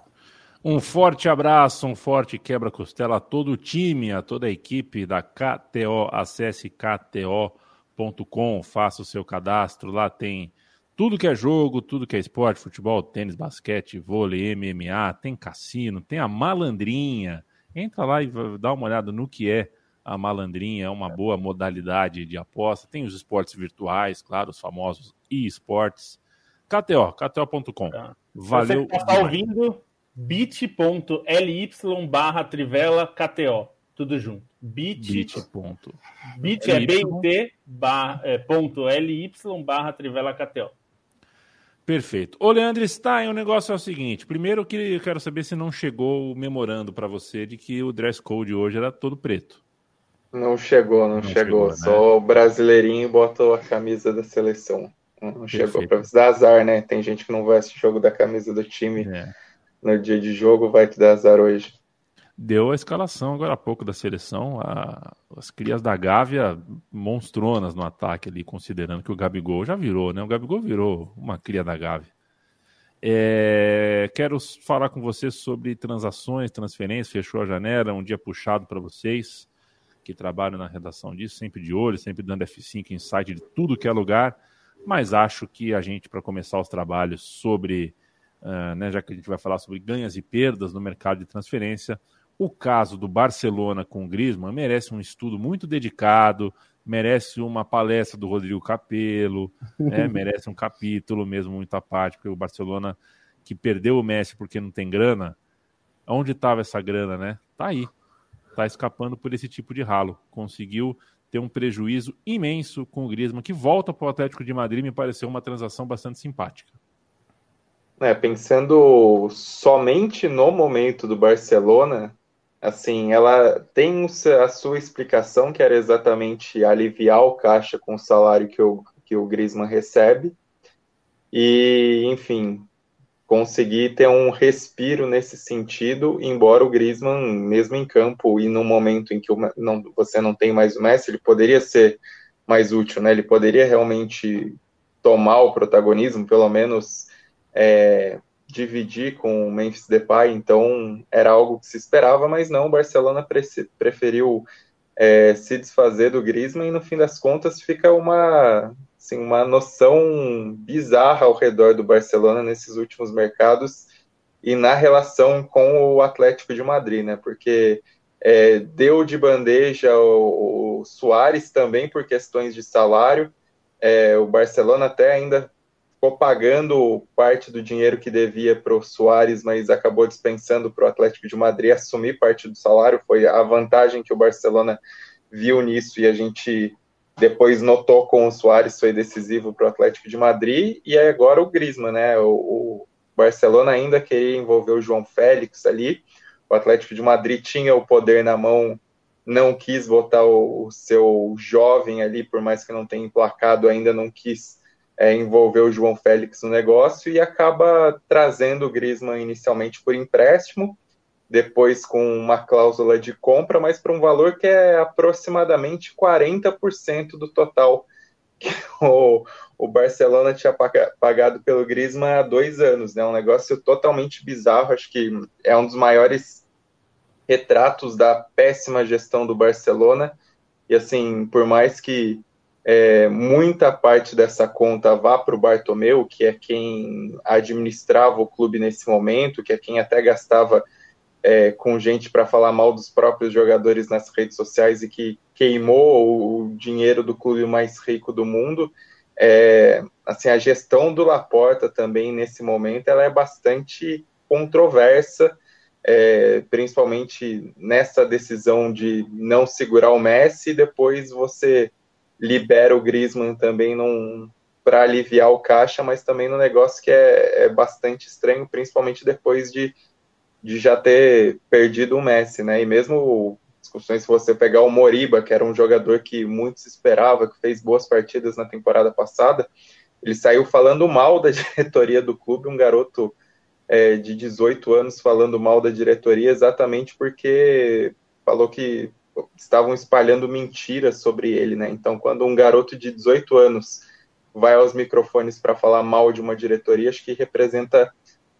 Um forte abraço, um forte quebra-costela a todo o time, a toda a equipe da KTO. Acesse kto.com, faça o seu cadastro. Lá tem tudo que é jogo, tudo que é esporte, futebol, tênis, basquete, vôlei, MMA, tem cassino, tem a malandrinha. Entra lá e dá uma olhada no que é a malandrinha, é uma boa modalidade de aposta. Tem os esportes virtuais, claro, os famosos e-esportes. KTO, kto.com. Tá. Valeu. Você que está ouvindo, bit.ly barra Trivela KTO. Tudo junto. Bit. Bit. Ponto. bit é bit barra, é, ponto ly barra Trivela KTO. Perfeito. Ô, Leandro Stein, o negócio é o seguinte. Primeiro que eu quero saber se não chegou o memorando para você de que o dress code hoje era todo preto. Não chegou, não, não chegou. chegou né? Só o brasileirinho botou a camisa da seleção. Não Perfeito. chegou para dar azar, né? Tem gente que não vai assistir jogo da camisa do time. É no dia de jogo, vai que dá azar hoje. Deu a escalação agora há pouco da seleção, a, as crias da Gávea monstronas no ataque ali, considerando que o Gabigol já virou, né? O Gabigol virou uma cria da Gávea. É, quero falar com você sobre transações, transferências, fechou a janela, um dia puxado para vocês que trabalham na redação disso, sempre de olho, sempre dando F5 em site de tudo que é lugar, mas acho que a gente, para começar os trabalhos sobre uh, né, já que a gente vai falar sobre ganhas e perdas no mercado de transferência, o caso do Barcelona com o Griezmann merece um estudo muito dedicado, merece uma palestra do Rodrigo Capello, né, merece um capítulo mesmo muito à parte, porque o Barcelona que perdeu o Messi porque não tem grana, onde estava essa grana, né? Tá aí, tá escapando por esse tipo de ralo, conseguiu ter um prejuízo imenso com o Griezmann, que volta para o Atlético de Madrid, me pareceu uma transação bastante simpática. É, pensando somente no momento do Barcelona, assim, ela tem a sua explicação, que era exatamente aliviar o caixa com o salário que o, que o Griezmann recebe, e, enfim, conseguir ter um respiro nesse sentido, embora o Griezmann, mesmo em campo e no momento em que o, não, você não tem mais o Messi, ele poderia ser mais útil, né? Ele poderia realmente tomar o protagonismo, pelo menos é, dividir com o Memphis Depay, então era algo que se esperava, mas não, o Barcelona pre preferiu é, se desfazer do Griezmann e no fim das contas fica uma assim, uma noção bizarra ao redor do Barcelona nesses últimos mercados e na relação com o Atlético de Madrid, né? Porque é, deu de bandeja o, o Soares também por questões de salário. É, o Barcelona até ainda ficou pagando parte do dinheiro que devia para o Soares, mas acabou dispensando para o Atlético de Madrid assumir parte do salário. Foi a vantagem que o Barcelona viu nisso e a gente depois notou com o Soares foi decisivo para o Atlético de Madrid e agora o Griezmann, né? O, o, Barcelona ainda queria envolver o João Félix ali. O Atlético de Madrid tinha o poder na mão, não quis botar o, o seu jovem ali, por mais que não tenha emplacado, ainda não quis é, envolver o João Félix no negócio e acaba trazendo o Griezmann inicialmente por empréstimo depois com uma cláusula de compra, mas para um valor que é aproximadamente 40% do total que o, o Barcelona tinha pagado pelo Griezmann há dois anos, né? Um negócio totalmente bizarro, acho que é um dos maiores retratos da péssima gestão do Barcelona. E assim, por mais que é, muita parte dessa conta vá para o Bartomeu, que é quem administrava o clube nesse momento, que é quem até gastava é, com gente para falar mal dos próprios jogadores nas redes sociais e que queimou o dinheiro do clube mais rico do mundo. É, assim, a gestão do Laporta também nesse momento ela é bastante controversa, é, principalmente nessa decisão de não segurar o Messi, depois você libera o Griezmann também para aliviar o caixa, mas também no negócio que é, é bastante estranho, principalmente depois de de já ter perdido o Messi, né? E mesmo discussões se você pegar o Moriba, que era um jogador que muitos esperava, que fez boas partidas na temporada passada, ele saiu falando mal da diretoria do clube, um garoto é, de 18 anos falando mal da diretoria, exatamente porque falou que estavam espalhando mentiras sobre ele, né? Então, quando um garoto de 18 anos vai aos microfones para falar mal de uma diretoria, acho que representa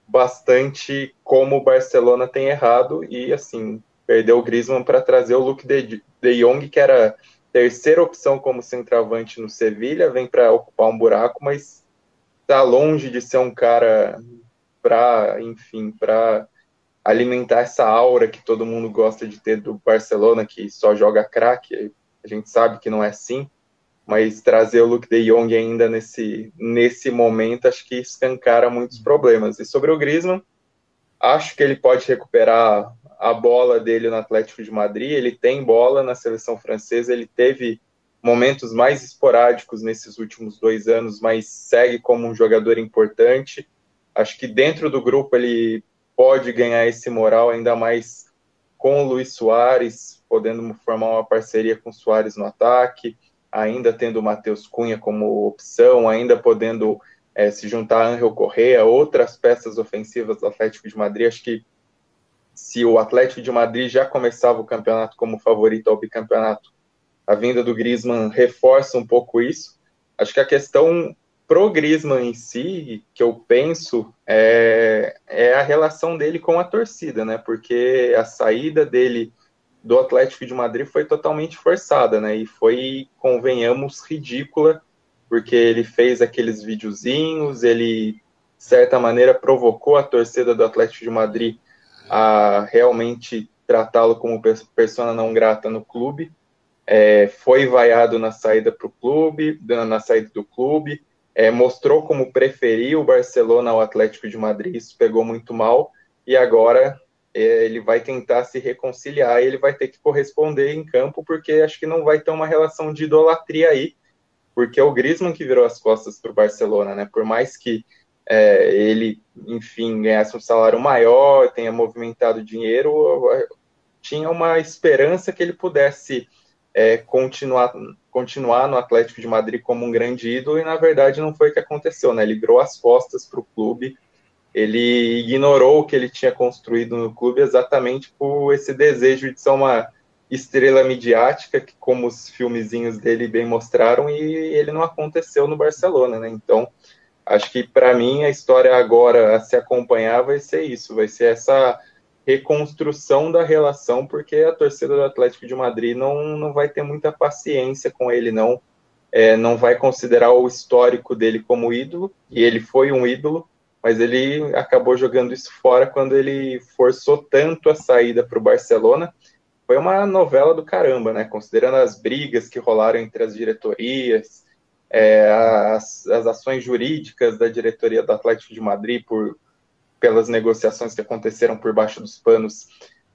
bastante como o Barcelona tem errado e assim perdeu o Griezmann para trazer o Luke de, de Jong que era terceira opção como centroavante no Sevilha, vem para ocupar um buraco, mas está longe de ser um cara para, enfim, para alimentar essa aura que todo mundo gosta de ter do Barcelona, que só joga craque. A gente sabe que não é assim mas trazer o Luke de Jong ainda nesse, nesse momento acho que escancara muitos problemas. E sobre o Griezmann, acho que ele pode recuperar a bola dele no Atlético de Madrid, ele tem bola na seleção francesa, ele teve momentos mais esporádicos nesses últimos dois anos, mas segue como um jogador importante. Acho que dentro do grupo ele pode ganhar esse moral, ainda mais com o Luiz Soares, podendo formar uma parceria com o Soares no ataque ainda tendo o Matheus Cunha como opção, ainda podendo é, se juntar a Angel Correa, outras peças ofensivas do Atlético de Madrid. Acho que se o Atlético de Madrid já começava o campeonato como favorito ao bicampeonato, a vinda do Griezmann reforça um pouco isso. Acho que a questão pro Griezmann em si, que eu penso, é, é a relação dele com a torcida, né? Porque a saída dele do Atlético de Madrid foi totalmente forçada, né? E foi, convenhamos, ridícula, porque ele fez aqueles videozinhos, ele, de certa maneira, provocou a torcida do Atlético de Madrid a realmente tratá-lo como persona não grata no clube. É, foi vaiado na saída para clube, na saída do clube, é, mostrou como preferia o Barcelona ao Atlético de Madrid, isso pegou muito mal, e agora é, ele vai tentar se reconciliar e ele vai ter que corresponder em campo, porque acho que não vai ter uma relação de idolatria aí, porque é o Griezmann que virou as costas para o Barcelona, né? Por mais que é, ele, enfim, ganhasse um salário maior, tenha movimentado dinheiro, tinha uma esperança que ele pudesse é, continuar, continuar no Atlético de Madrid como um grande ídolo, e na verdade não foi o que aconteceu, né? Ele virou as costas para o clube ele ignorou o que ele tinha construído no clube exatamente por esse desejo de ser uma estrela midiática, que como os filmezinhos dele bem mostraram, e ele não aconteceu no Barcelona, né? Então, acho que para mim a história agora a se acompanhar vai ser isso, vai ser essa reconstrução da relação, porque a torcida do Atlético de Madrid não, não vai ter muita paciência com ele, não, é, não vai considerar o histórico dele como ídolo, e ele foi um ídolo, mas ele acabou jogando isso fora quando ele forçou tanto a saída para o Barcelona. Foi uma novela do caramba, né? Considerando as brigas que rolaram entre as diretorias, é, as, as ações jurídicas da diretoria do Atlético de Madrid por, pelas negociações que aconteceram por baixo dos panos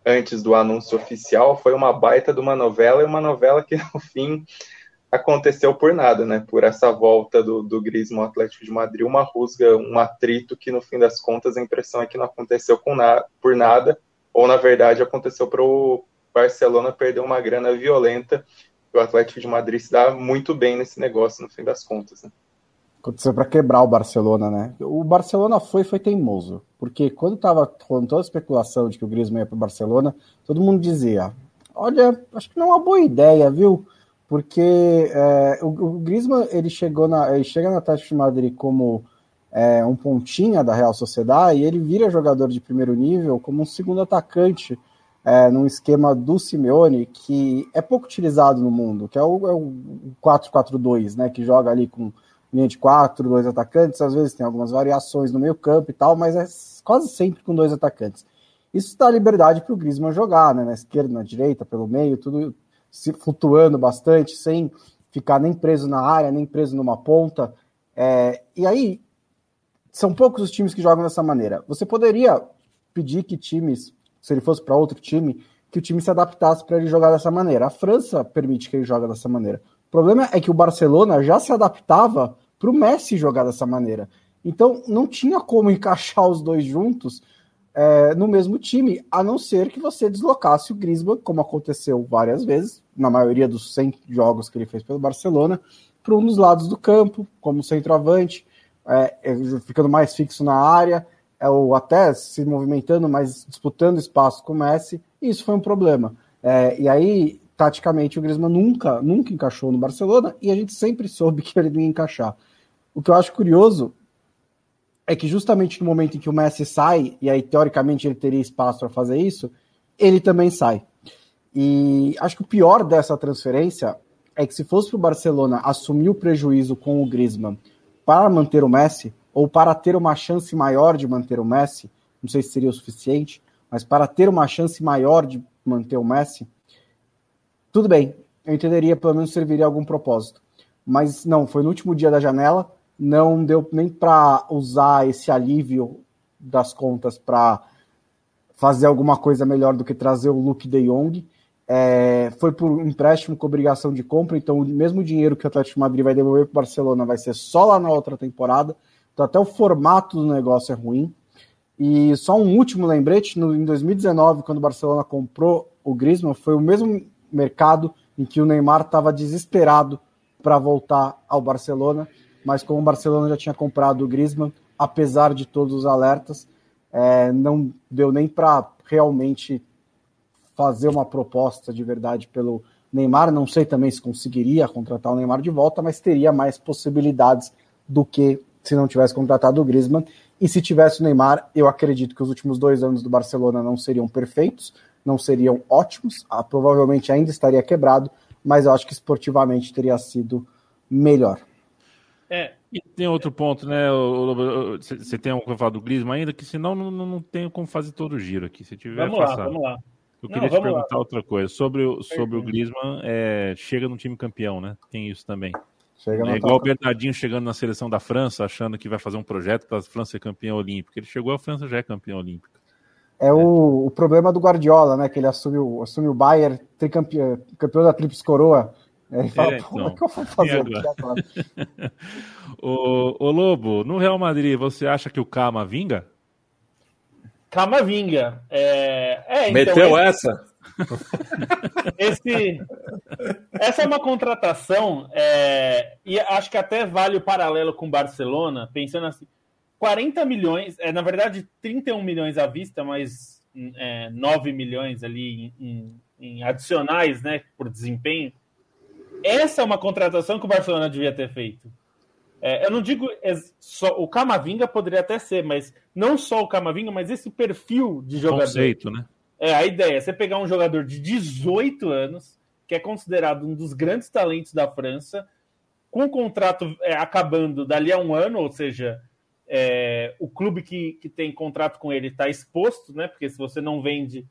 antes do anúncio oficial, foi uma baita de uma novela e uma novela que no fim aconteceu por nada, né? Por essa volta do, do Griezmann Atlético de Madrid, uma rusga, um atrito que no fim das contas a impressão é que não aconteceu com na, por nada, ou na verdade aconteceu para o Barcelona perder uma grana violenta. O Atlético de Madrid se dá muito bem nesse negócio no fim das contas, né? Aconteceu para quebrar o Barcelona, né? O Barcelona foi foi teimoso, porque quando estava com toda a especulação de que o Griezmann ia para o Barcelona, todo mundo dizia: "Olha, acho que não é uma boa ideia, viu?" porque é, o, o Griezmann ele chegou na, ele chega na Atlético de Madrid como é, um pontinha da Real Sociedade e ele vira jogador de primeiro nível como um segundo atacante é, num esquema do Simeone que é pouco utilizado no mundo, que é o, é o 4-4-2, né, que joga ali com linha de quatro, dois atacantes, às vezes tem algumas variações no meio campo e tal, mas é quase sempre com dois atacantes. Isso dá liberdade para o Griezmann jogar, né, na esquerda, na direita, pelo meio, tudo, se flutuando bastante, sem ficar nem preso na área, nem preso numa ponta. É, e aí, são poucos os times que jogam dessa maneira. Você poderia pedir que times, se ele fosse para outro time, que o time se adaptasse para ele jogar dessa maneira. A França permite que ele jogue dessa maneira. O problema é que o Barcelona já se adaptava para o Messi jogar dessa maneira. Então, não tinha como encaixar os dois juntos é, no mesmo time, a não ser que você deslocasse o Griezmann, como aconteceu várias vezes, na maioria dos 100 jogos que ele fez pelo Barcelona, para um dos lados do campo, como centroavante, é, é, ficando mais fixo na área, é, ou até se movimentando, mas disputando espaço com o Messi, e isso foi um problema. É, e aí, taticamente, o Griezmann nunca, nunca encaixou no Barcelona, e a gente sempre soube que ele não ia encaixar. O que eu acho curioso é que justamente no momento em que o Messi sai, e aí teoricamente ele teria espaço para fazer isso, ele também sai. E acho que o pior dessa transferência é que se fosse para o Barcelona assumir o prejuízo com o Griezmann para manter o Messi, ou para ter uma chance maior de manter o Messi, não sei se seria o suficiente, mas para ter uma chance maior de manter o Messi, tudo bem, eu entenderia, pelo menos serviria algum propósito. Mas não, foi no último dia da janela, não deu nem para usar esse alívio das contas para fazer alguma coisa melhor do que trazer o Luke de Jong. É, foi por empréstimo com obrigação de compra, então o mesmo dinheiro que o Atlético Madrid vai devolver para o Barcelona vai ser só lá na outra temporada. Então até o formato do negócio é ruim. E só um último lembrete, no, em 2019, quando o Barcelona comprou o Griezmann, foi o mesmo mercado em que o Neymar estava desesperado para voltar ao Barcelona mas como o Barcelona já tinha comprado o Griezmann, apesar de todos os alertas, é, não deu nem para realmente fazer uma proposta de verdade pelo Neymar. Não sei também se conseguiria contratar o Neymar de volta, mas teria mais possibilidades do que se não tivesse contratado o Griezmann. E se tivesse o Neymar, eu acredito que os últimos dois anos do Barcelona não seriam perfeitos, não seriam ótimos, ah, provavelmente ainda estaria quebrado, mas eu acho que esportivamente teria sido melhor. É, e tem outro ponto, né? Você tem algo para falar do Griezmann ainda, que senão não, não, não tenho como fazer todo o giro aqui. Se tiver, vamos lá, vamos lá. Eu queria não, te perguntar lá. outra coisa. Sobre o, sobre o Griezmann, é, chega no time campeão, né? Tem isso também. Chega é igual o Bernardinho chegando na seleção da França, achando que vai fazer um projeto para a França ser campeã olímpica. Ele chegou, a França já é campeã olímpica. É. O, o, problema do Guardiola, né? Que ele assume o, assume o Bayern, tricampeão, campeão da Tríplice Coroa Aí fala, é, então, como é que eu vou fazer agora? agora? o, o Lobo, no Real Madrid, você acha que o Kama vinga? Kama vinga. É, é, então, Meteu esse, essa? esse, essa é uma contratação, é, e acho que até vale o paralelo com o Barcelona, pensando assim, 40 milhões, é, na verdade 31 milhões à vista, mas é, 9 milhões ali em, em, em adicionais, né, por desempenho essa é uma contratação que o Barcelona devia ter feito. É, eu não digo só o Camavinga poderia até ser, mas não só o Camavinga, mas esse perfil de jogador. Conceito, né? É a ideia. É você pegar um jogador de 18 anos, que é considerado um dos grandes talentos da França, com o contrato é, acabando dali a um ano, ou seja, é, o clube que, que tem contrato com ele está exposto, né? Porque se você não vende,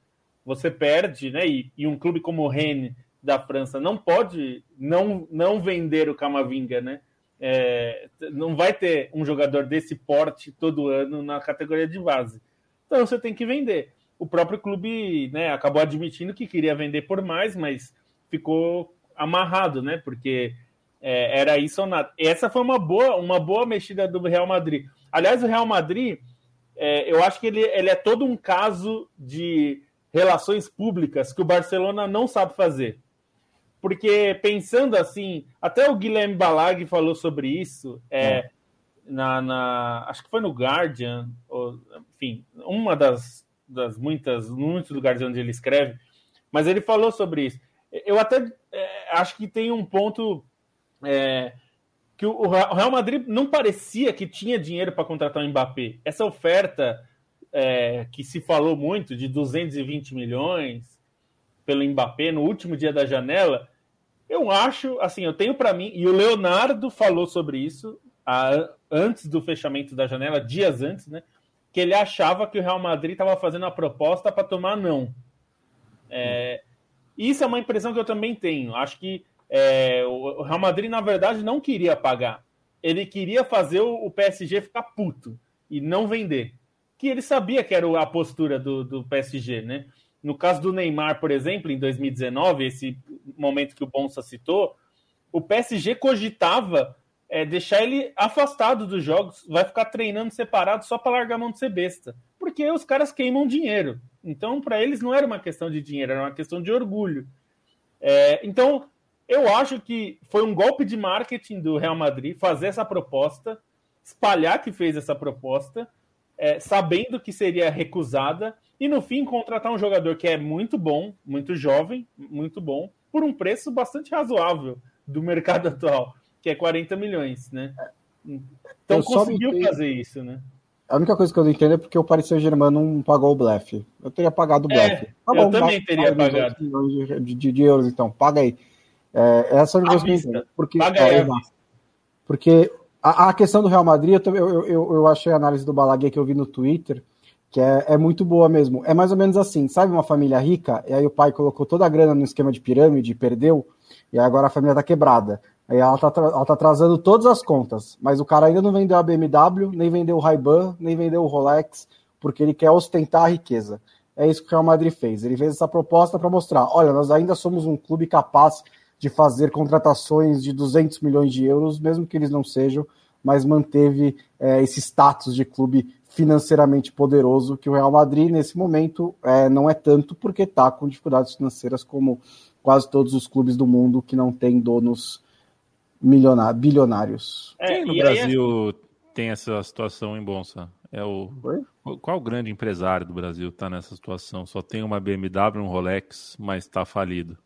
você perde, né? E, e um clube como o Rennes da França não pode não, não vender o Camavinga, né? É, não vai ter um jogador desse porte todo ano na categoria de base. Então você tem que vender. O próprio clube né, acabou admitindo que queria vender por mais, mas ficou amarrado, né? Porque é, era isso ou nada. Essa foi uma boa, uma boa mexida do Real Madrid. Aliás, o Real Madrid, é, eu acho que ele, ele é todo um caso de relações públicas que o Barcelona não sabe fazer. Porque pensando assim, até o Guilherme Balag falou sobre isso, é, é. Na, na, acho que foi no Guardian, ou, enfim, uma das, das muitas, muitos lugares onde ele escreve, mas ele falou sobre isso. Eu até é, acho que tem um ponto é, que o Real Madrid não parecia que tinha dinheiro para contratar o Mbappé. Essa oferta é, que se falou muito de 220 milhões pelo Mbappé no último dia da janela, eu acho, assim, eu tenho para mim, e o Leonardo falou sobre isso a, antes do fechamento da janela, dias antes, né? Que ele achava que o Real Madrid estava fazendo a proposta para tomar não. É, isso é uma impressão que eu também tenho. Acho que é, o Real Madrid, na verdade, não queria pagar. Ele queria fazer o PSG ficar puto e não vender. Que ele sabia que era a postura do, do PSG, né? No caso do Neymar, por exemplo, em 2019, esse momento que o Bonsa citou, o PSG cogitava é, deixar ele afastado dos jogos, vai ficar treinando separado só para largar a mão de ser besta. Porque os caras queimam dinheiro. Então, para eles não era uma questão de dinheiro, era uma questão de orgulho. É, então, eu acho que foi um golpe de marketing do Real Madrid fazer essa proposta, espalhar que fez essa proposta, é, sabendo que seria recusada, e no fim contratar um jogador que é muito bom, muito jovem, muito bom, por um preço bastante razoável do mercado atual, que é 40 milhões, né? Então eu conseguiu fazer isso, né? A única coisa que eu não entendo é porque o Paris Saint-Germain não pagou o blefe. Eu teria pagado o blefe. É, tá eu também teria pagado. De, de, de, euros, então. Paga aí. É, essa é a única coisa que eu Porque, é, porque a, a, questão do Real Madrid, eu, eu, eu, eu achei a análise do Balaguer que eu vi no Twitter, que é, é muito boa mesmo. É mais ou menos assim, sabe uma família rica, e aí o pai colocou toda a grana no esquema de pirâmide, perdeu, e agora a família tá quebrada. Aí ela tá, ela tá atrasando todas as contas, mas o cara ainda não vendeu a BMW, nem vendeu o Ray-Ban, nem vendeu o Rolex, porque ele quer ostentar a riqueza. É isso que o Real Madrid fez. Ele fez essa proposta para mostrar: olha, nós ainda somos um clube capaz de fazer contratações de 200 milhões de euros, mesmo que eles não sejam, mas manteve é, esse status de clube financeiramente poderoso que o Real Madrid, nesse momento, é, não é tanto, porque está com dificuldades financeiras como quase todos os clubes do mundo que não têm donos bilionários. É, Quem no Brasil aí... tem essa situação em Bolsa? É o Oi? qual grande empresário do Brasil está nessa situação? Só tem uma BMW, um Rolex, mas está falido.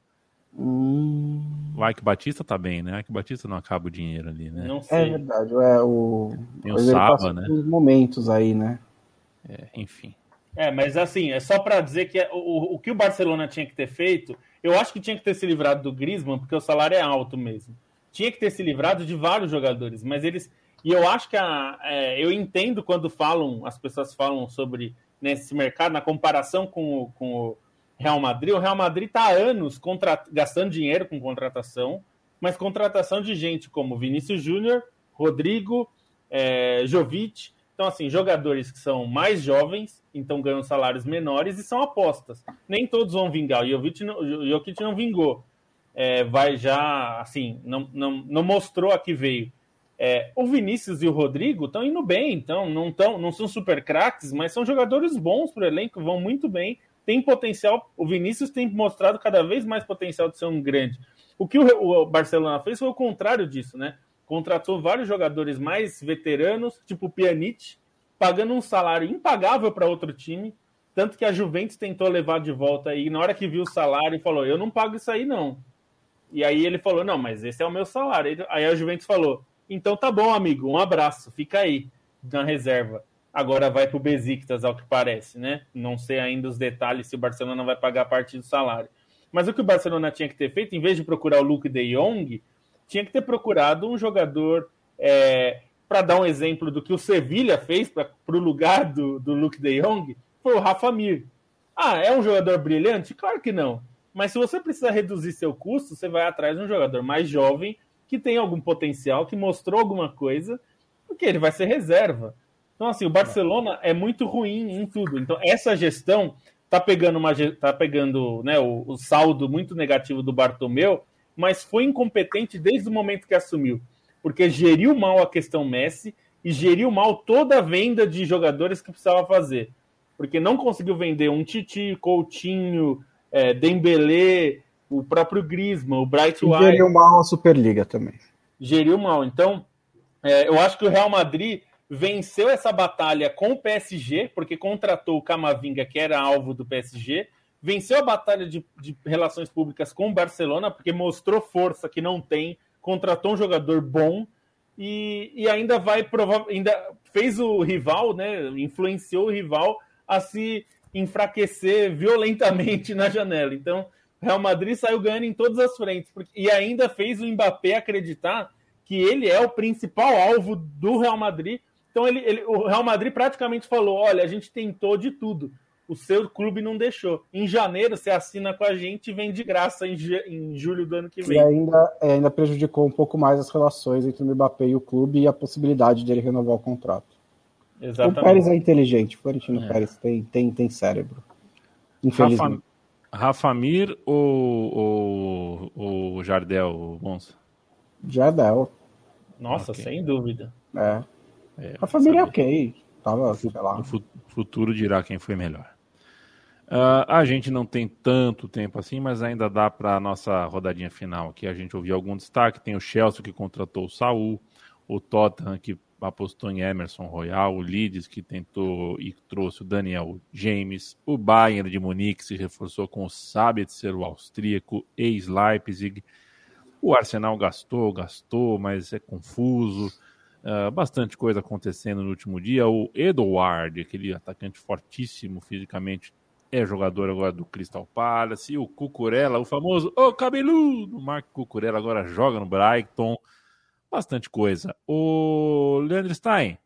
Hum... O Ike Batista tá bem, né? O Ike Batista não acaba o dinheiro ali, né? Não é sei. É verdade, é o. Tem o Saba, né? momentos aí, né? É, enfim. É, mas assim, é só para dizer que o, o que o Barcelona tinha que ter feito, eu acho que tinha que ter se livrado do Griezmann, porque o salário é alto mesmo. Tinha que ter se livrado de vários jogadores, mas eles. E eu acho que a, é, eu entendo quando falam, as pessoas falam sobre nesse mercado, na comparação com o, com o Real Madrid. O Real Madrid está há anos gastando dinheiro com contratação, mas contratação de gente como Vinícius Júnior, Rodrigo, é, Jovic. Então, assim, jogadores que são mais jovens, então ganham salários menores e são apostas. Nem todos vão vingar. O Jovic não, o Jokic não vingou. É, vai já, assim, não, não, não mostrou a que veio. É, o Vinícius e o Rodrigo estão indo bem, então não, tão, não são super craques, mas são jogadores bons para o elenco, vão muito bem tem potencial. O Vinícius tem mostrado cada vez mais potencial de ser um grande. O que o, Barcelona fez foi o contrário disso, né? Contratou vários jogadores mais veteranos, tipo Pjanic, pagando um salário impagável para outro time, tanto que a Juventus tentou levar de volta e na hora que viu o salário falou: "Eu não pago isso aí não". E aí ele falou: "Não, mas esse é o meu salário". Aí a Juventus falou: "Então tá bom, amigo, um abraço, fica aí na reserva" agora vai para o Besiktas, ao que parece, né? Não sei ainda os detalhes se o Barcelona vai pagar parte do salário. Mas o que o Barcelona tinha que ter feito, em vez de procurar o Luke de Jong, tinha que ter procurado um jogador é, para dar um exemplo do que o Sevilha fez para o lugar do, do Luke de Jong, foi o Rafa Mir. Ah, é um jogador brilhante? Claro que não. Mas se você precisa reduzir seu custo, você vai atrás de um jogador mais jovem que tem algum potencial, que mostrou alguma coisa, porque ele vai ser reserva. Então, assim, o Barcelona é muito ruim em tudo. Então, essa gestão tá pegando, uma, tá pegando né, o, o saldo muito negativo do Bartomeu, mas foi incompetente desde o momento que assumiu porque geriu mal a questão Messi e geriu mal toda a venda de jogadores que precisava fazer. Porque não conseguiu vender um Titi, Coutinho, é, Dembélé, o próprio Griezmann, o Bright White. Geriu mal a Superliga também. Geriu mal. Então, é, eu acho que o Real Madrid venceu essa batalha com o PSG, porque contratou o Camavinga, que era alvo do PSG, venceu a batalha de, de relações públicas com o Barcelona, porque mostrou força que não tem, contratou um jogador bom e, e ainda vai provar, ainda fez o rival, né? Influenciou o rival a se enfraquecer violentamente na janela. Então, Real Madrid saiu ganhando em todas as frentes porque, e ainda fez o Mbappé acreditar que ele é o principal alvo do Real Madrid. Então, ele, ele, o Real Madrid praticamente falou: olha, a gente tentou de tudo o seu clube não deixou. Em janeiro você assina com a gente e vem de graça em, em julho do ano que vem. E ainda, é, ainda prejudicou um pouco mais as relações entre o Mbappé e o clube e a possibilidade dele renovar o contrato. Exatamente. O Pérez é inteligente, o Florentino é. Pérez tem, tem, tem cérebro. Infelizmente. Rafa, Rafa Mir ou, ou, ou Jardel, Monza? Jardel. Nossa, okay. sem dúvida. É. é Rafa Mir é ok. Tava, sei lá. O futuro dirá quem foi melhor. Uh, a gente não tem tanto tempo assim, mas ainda dá para a nossa rodadinha final aqui. A gente ouviu algum destaque. Tem o Chelsea que contratou o Saul, o Tottenham que apostou em Emerson Royal, o Leeds que tentou e trouxe o Daniel James, o Bayern de Munique se reforçou com o Sabitzer, o austríaco, ex-Leipzig. O Arsenal gastou, gastou, mas é confuso. Uh, bastante coisa acontecendo no último dia. O Edward, aquele atacante fortíssimo fisicamente, é jogador agora do Crystal Palace. E o Cucurella, o famoso Ô cabeludo, Marco Cucurella agora joga no Brighton. Bastante coisa. O Leandro Stein,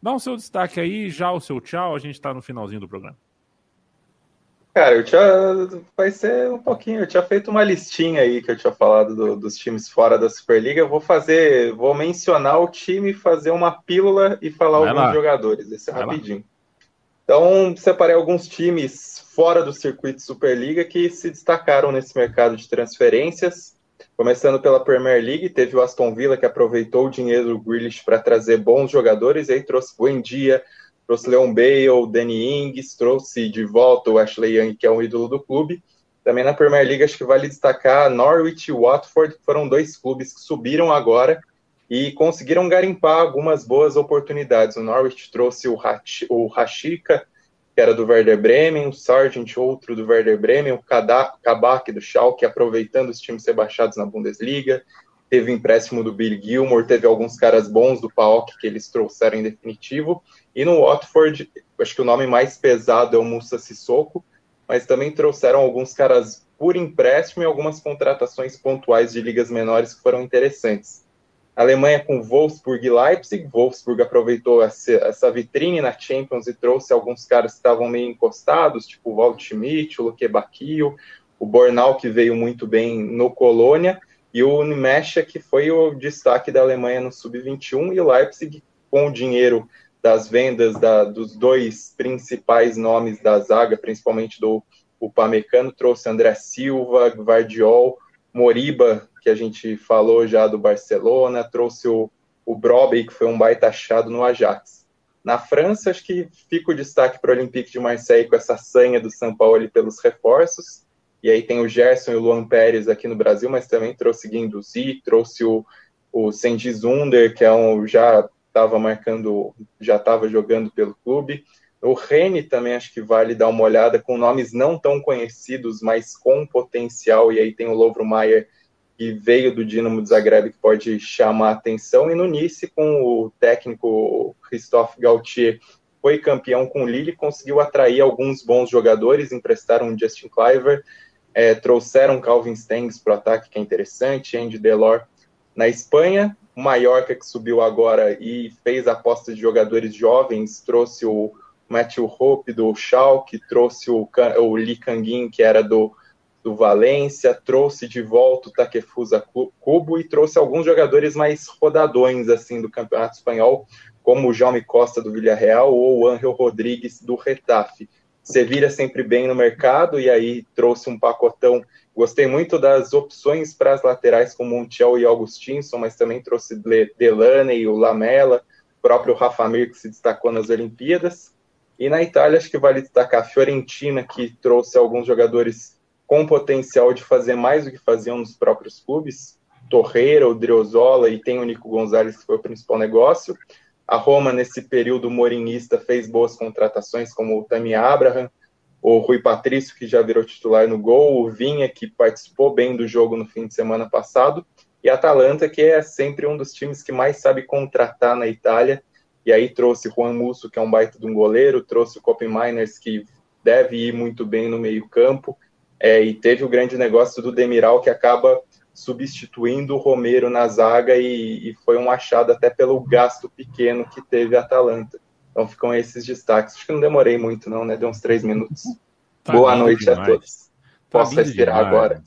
dá um seu destaque aí, já o seu tchau. A gente está no finalzinho do programa. Cara, eu tinha. Vai ser um pouquinho. Eu tinha feito uma listinha aí que eu tinha falado do, dos times fora da Superliga. Eu vou fazer. Vou mencionar o time, fazer uma pílula e falar vai alguns lá. jogadores. Esse é vai rapidinho. Lá. Então, separei alguns times fora do circuito Superliga que se destacaram nesse mercado de transferências. Começando pela Premier League, teve o Aston Villa que aproveitou o dinheiro do Grealish para trazer bons jogadores, e aí trouxe Buendia, trouxe Leon Bale, Danny Ings, trouxe de volta o Ashley Young, que é um ídolo do clube. Também na Premier League, acho que vale destacar Norwich e Watford, que foram dois clubes que subiram agora e conseguiram garimpar algumas boas oportunidades. O Norwich trouxe o, Hach, o que era do Werder Bremen, o Sargent, outro do Werder Bremen, o Kabak do Schalke, aproveitando os times ser baixados na Bundesliga. Teve o empréstimo do Billy Gilmore, teve alguns caras bons do PAOK que eles trouxeram em definitivo. E no Watford, acho que o nome mais pesado é o Musa Sissoko, mas também trouxeram alguns caras por empréstimo e algumas contratações pontuais de ligas menores que foram interessantes. Alemanha com Wolfsburg e Leipzig. Wolfsburg aproveitou essa vitrine na Champions e trouxe alguns caras que estavam meio encostados, tipo o Walt Schmidt, o Luque Bacchio, o Bornau, que veio muito bem no Colônia, e o Nimesha, que foi o destaque da Alemanha no Sub-21, e o Leipzig, com o dinheiro das vendas da, dos dois principais nomes da zaga, principalmente do Upamecano, trouxe André Silva, Guardiol, Moriba, que a gente falou já do Barcelona, trouxe o, o Broby, que foi um baita achado no Ajax. Na França, acho que fica o destaque para o Olympique de Marseille com essa sanha do São Paulo pelos reforços. E aí tem o Gerson e o Luan Pérez aqui no Brasil, mas também trouxe Guinduzi, trouxe o, o Sandy Zunder, que é um, já estava marcando, já estava jogando pelo clube. O Rene também acho que vale dar uma olhada com nomes não tão conhecidos, mas com potencial. E aí tem o Lovro Maier, que veio do Dinamo de Zagreb, que pode chamar a atenção. E no Nice, com o técnico Christophe Gauthier, foi campeão com o Lille, conseguiu atrair alguns bons jogadores, emprestaram o Justin Cliver. É, trouxeram Calvin Stengs para o ataque, que é interessante, Andy Delor na Espanha, o Mallorca, que subiu agora e fez aposta de jogadores jovens, trouxe o Matthew Hope do Schalke, trouxe o, o Lee Kangin, que era do, do Valência, trouxe de volta o Takefusa Cubo e trouxe alguns jogadores mais rodadões assim do Campeonato Espanhol, como o Jaume Costa do Villarreal ou o Angel Rodrigues do Retafe. Sevilha sempre bem no mercado e aí trouxe um pacotão. Gostei muito das opções para as laterais com Montiel e Augustinson, mas também trouxe Delaney, o Lamela, o próprio Rafa Mir que se destacou nas Olimpíadas. E na Itália acho que vale destacar a Fiorentina, que trouxe alguns jogadores com potencial de fazer mais do que faziam nos próprios clubes. Torreira, o Driozola e tem o Nico Gonzalez, que foi o principal negócio. A Roma, nesse período morinista, fez boas contratações, como o Tami Abraham, o Rui Patrício, que já virou titular no gol, o Vinha, que participou bem do jogo no fim de semana passado, e a Atalanta, que é sempre um dos times que mais sabe contratar na Itália, e aí trouxe Juan Musso, que é um baita de um goleiro, trouxe o Copy Miners, que deve ir muito bem no meio campo, é, e teve o grande negócio do Demiral, que acaba substituindo o Romero na zaga e, e, foi um achado até pelo gasto pequeno que teve a Atalanta. Então ficam esses destaques. Acho que não demorei muito, não, né? Deu uns três minutos. Tá Boa noite demais. a todos. Tá Posso respirar demais. agora?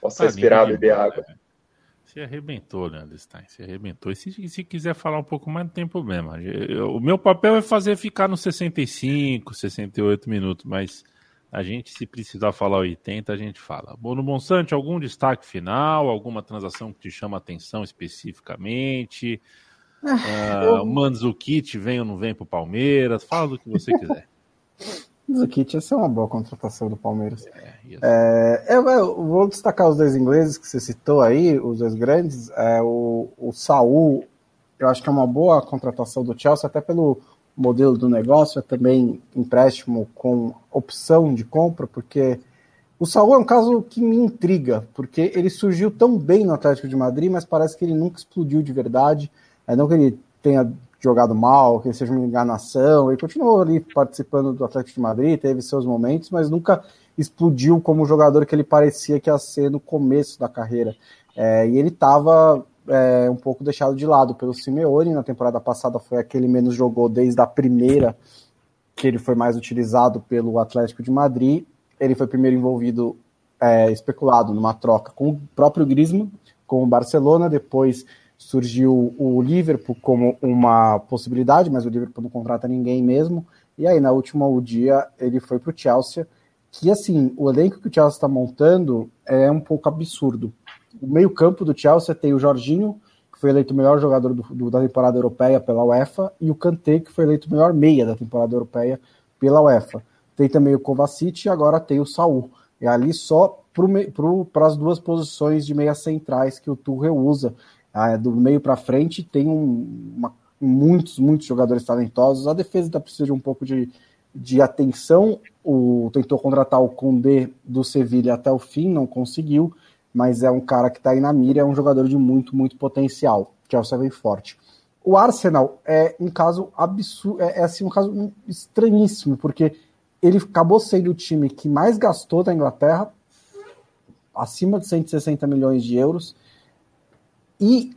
Posso tá respirar, beber água? Se arrebentou, Leandro Stein, se arrebentou. E se, se quiser falar um pouco mais, não tem problema. Eu, o meu papel é fazer ficar nos 65, 68 minutos, mas a gente, se precisar falar 80, a gente fala. Bono Monsanto, algum destaque final? Alguma transação que te chama atenção especificamente? Uh, eu... Vem ou não vem para o Palmeiras? Fala do que você quiser. Manzukit, essa é uma boa contratação do Palmeiras. É, é, eu, eu, vou destacar os dois ingleses que você citou aí, os dois grandes. É, o, o Saul, eu acho que é uma boa contratação do Chelsea, até pelo modelo do negócio, é também empréstimo com opção de compra, porque o Saul é um caso que me intriga, porque ele surgiu tão bem no Atlético de Madrid, mas parece que ele nunca explodiu de verdade. É, não que ele tenha jogado mal, que ele seja uma enganação, ele continuou ali participando do Atlético de Madrid, teve seus momentos, mas nunca explodiu como o jogador que ele parecia que ia ser no começo da carreira. É, e ele estava é, um pouco deixado de lado pelo Simeone. Na temporada passada foi aquele menos jogou desde a primeira que ele foi mais utilizado pelo Atlético de Madrid. Ele foi primeiro envolvido, é, especulado numa troca com o próprio Griezmann, com o Barcelona. Depois surgiu o Liverpool como uma possibilidade, mas o Liverpool não contrata ninguém mesmo. E aí, na última o dia, ele foi para o Chelsea. Que assim, o elenco que o Chelsea está montando é um pouco absurdo o meio-campo do Chelsea tem o Jorginho, que foi eleito o melhor jogador do, do, da temporada europeia pela UEFA, e o Kanté, que foi eleito o melhor meia da temporada europeia pela UEFA. Tem também o Kovacic e agora tem o Saul. É ali só para as duas posições de meia centrais que o Tuchel usa. Ah, do meio para frente tem um, uma, muitos, muitos jogadores talentosos. A defesa ainda precisa de um pouco de, de atenção. O, tentou contratar o Condé do Sevilha até o fim, não conseguiu mas é um cara que está aí na mira, é um jogador de muito, muito potencial. Chelsea vem forte. O Arsenal é um caso absurdo, é, é, assim um caso estranhíssimo, porque ele acabou sendo o time que mais gastou da Inglaterra, acima de 160 milhões de euros, e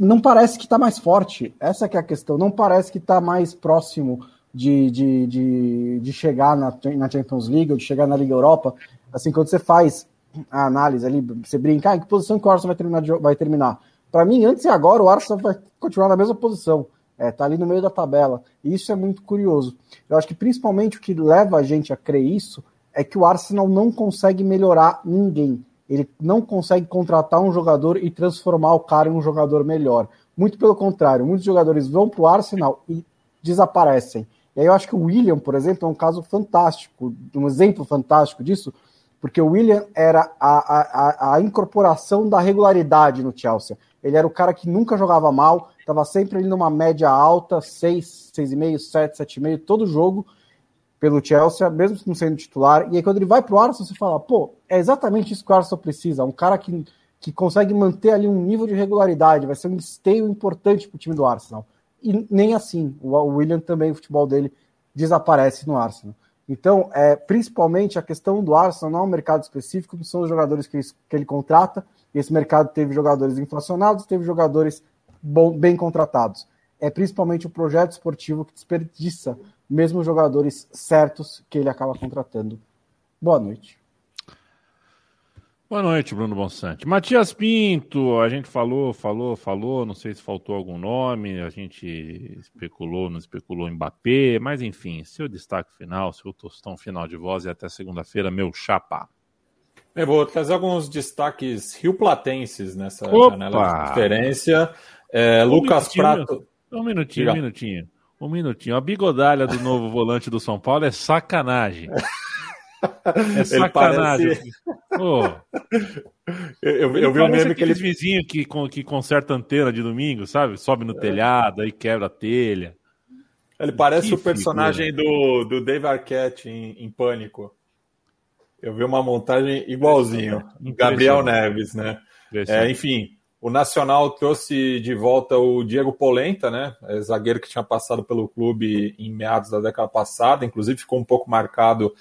não parece que está mais forte. Essa é a questão. Não parece que está mais próximo de, de, de, de chegar na, na Champions League ou de chegar na Liga Europa. Assim, quando você faz a análise ali, você brincar, em que posição que o Arsenal vai terminar? Vai terminar? Para mim, antes e agora, o Arsenal vai continuar na mesma posição. É, tá ali no meio da tabela. E isso é muito curioso. Eu acho que principalmente o que leva a gente a crer isso é que o Arsenal não consegue melhorar ninguém. Ele não consegue contratar um jogador e transformar o cara em um jogador melhor. Muito pelo contrário, muitos jogadores vão para o Arsenal e desaparecem. E aí eu acho que o William, por exemplo, é um caso fantástico, um exemplo fantástico disso, porque o William era a, a, a incorporação da regularidade no Chelsea. Ele era o cara que nunca jogava mal, estava sempre ali numa média alta, 6, 6,5, 7, 7,5, todo jogo pelo Chelsea, mesmo não sendo titular. E aí quando ele vai para o Arsenal, você fala, pô, é exatamente isso que o Arsenal precisa, um cara que, que consegue manter ali um nível de regularidade, vai ser um esteio importante para o time do Arsenal. E nem assim, o William também, o futebol dele desaparece no Arsenal. Então, é, principalmente a questão do Arsenal não é um mercado específico, são os jogadores que ele, que ele contrata. Esse mercado teve jogadores inflacionados, teve jogadores bom, bem contratados. É principalmente o projeto esportivo que desperdiça mesmo jogadores certos que ele acaba contratando. Boa noite. Boa noite, Bruno Bonsante. Matias Pinto, a gente falou, falou, falou, não sei se faltou algum nome, a gente especulou, não especulou em Mbappé, mas enfim, seu destaque final, seu tostão final de voz e até segunda-feira, meu chapa. Eu vou trazer alguns destaques rioplatenses nessa Opa! janela de conferência. É, um Lucas Prato. Um minutinho, um minutinho. Um minutinho. A bigodalha do novo volante do São Paulo é sacanagem. É sacanagem. Parece... Oh. Eu, eu vi um meme que ele vizinho que, que conserta antena de domingo, sabe? Sobe no é. telhado, aí quebra a telha. Ele parece que o personagem do, do Dave Arquette em, em Pânico. Eu vi uma montagem igualzinho. Gabriel Neves, né? É, enfim, o Nacional trouxe de volta o Diego Polenta, né? É, zagueiro que tinha passado pelo clube em meados da década passada, inclusive ficou um pouco marcado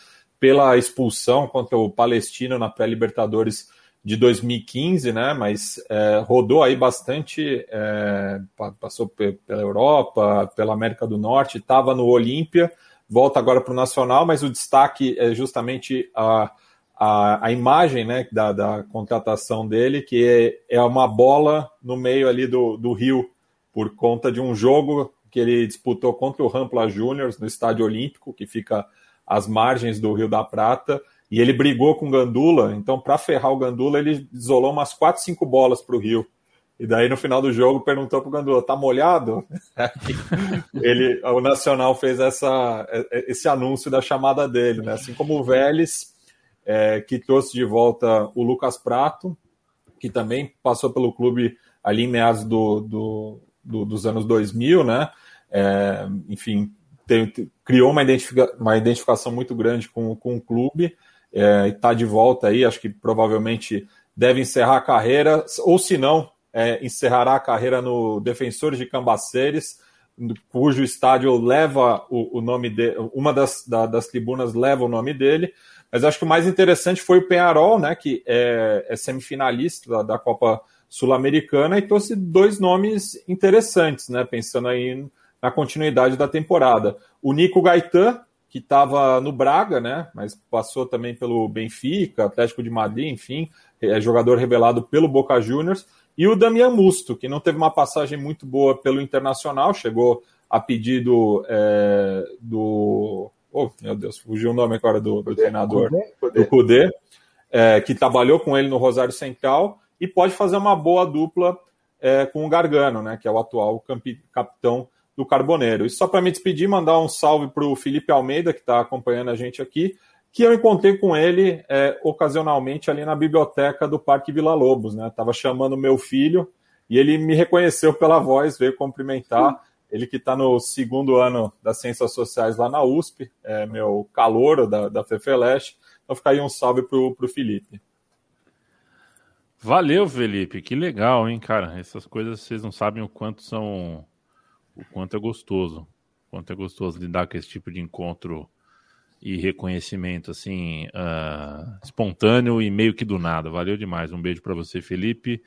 pela expulsão contra o Palestino na pré-Libertadores de 2015, né? Mas é, rodou aí bastante, é, passou pela Europa, pela América do Norte, estava no Olímpia, volta agora para o Nacional, mas o destaque é justamente a, a, a imagem né, da, da contratação dele, que é, é uma bola no meio ali do, do Rio, por conta de um jogo que ele disputou contra o Rampla Juniors no Estádio Olímpico, que fica às margens do Rio da Prata, e ele brigou com o Gandula, então para ferrar o Gandula ele isolou umas 4, 5 bolas para o Rio. E daí no final do jogo perguntou para o Gandula, tá molhado? ele, o Nacional fez essa, esse anúncio da chamada dele, né? Assim como o Vélez, é, que trouxe de volta o Lucas Prato, que também passou pelo clube ali em meados do, do, do dos anos 2000, né? É, enfim, tem, criou uma, identifica, uma identificação muito grande com, com o clube é, e está de volta aí. Acho que provavelmente deve encerrar a carreira, ou se não, é, encerrará a carreira no Defensores de Cambaceres, cujo estádio leva o, o nome de uma das, da, das tribunas leva o nome dele. Mas acho que o mais interessante foi o Penharol, né, que é, é semifinalista da, da Copa Sul-Americana e trouxe dois nomes interessantes, né, pensando aí na continuidade da temporada. O Nico Gaetan, que estava no Braga, né, mas passou também pelo Benfica, Atlético de Madrid, enfim, é jogador revelado pelo Boca Juniors, e o Damian Musto, que não teve uma passagem muito boa pelo Internacional, chegou a pedido é, do. Oh, meu Deus, fugiu o nome agora do, do treinador, do Cudê, é, que trabalhou com ele no Rosário Central e pode fazer uma boa dupla é, com o Gargano, né, que é o atual capitão do Carboneiro. E só para me despedir, mandar um salve para o Felipe Almeida, que está acompanhando a gente aqui, que eu encontrei com ele é, ocasionalmente ali na biblioteca do Parque Vila Lobos. Né? Estava chamando meu filho e ele me reconheceu pela voz, veio cumprimentar. Ele que está no segundo ano das Ciências Sociais lá na USP, é meu calouro da, da FEFELESH. Então fica aí um salve para o Felipe. Valeu, Felipe. Que legal, hein, cara? Essas coisas vocês não sabem o quanto são o quanto é gostoso, o quanto é gostoso lidar com esse tipo de encontro e reconhecimento assim uh, espontâneo e meio que do nada. Valeu demais. Um beijo para você, Felipe.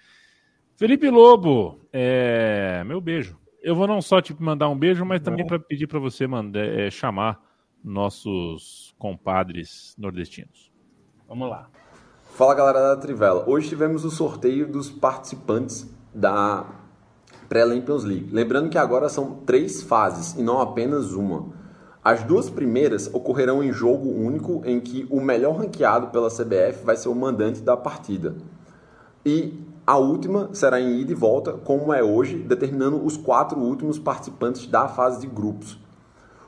Felipe Lobo, é... meu beijo. Eu vou não só te mandar um beijo, mas também para pedir para você mandar, é, chamar nossos compadres nordestinos. Vamos lá. Fala galera da Trivela. Hoje tivemos o sorteio dos participantes da pré-Champions League. Lembrando que agora são três fases e não apenas uma. As duas primeiras ocorrerão em jogo único, em que o melhor ranqueado pela CBF vai ser o mandante da partida. E a última será em ida e volta, como é hoje, determinando os quatro últimos participantes da fase de grupos.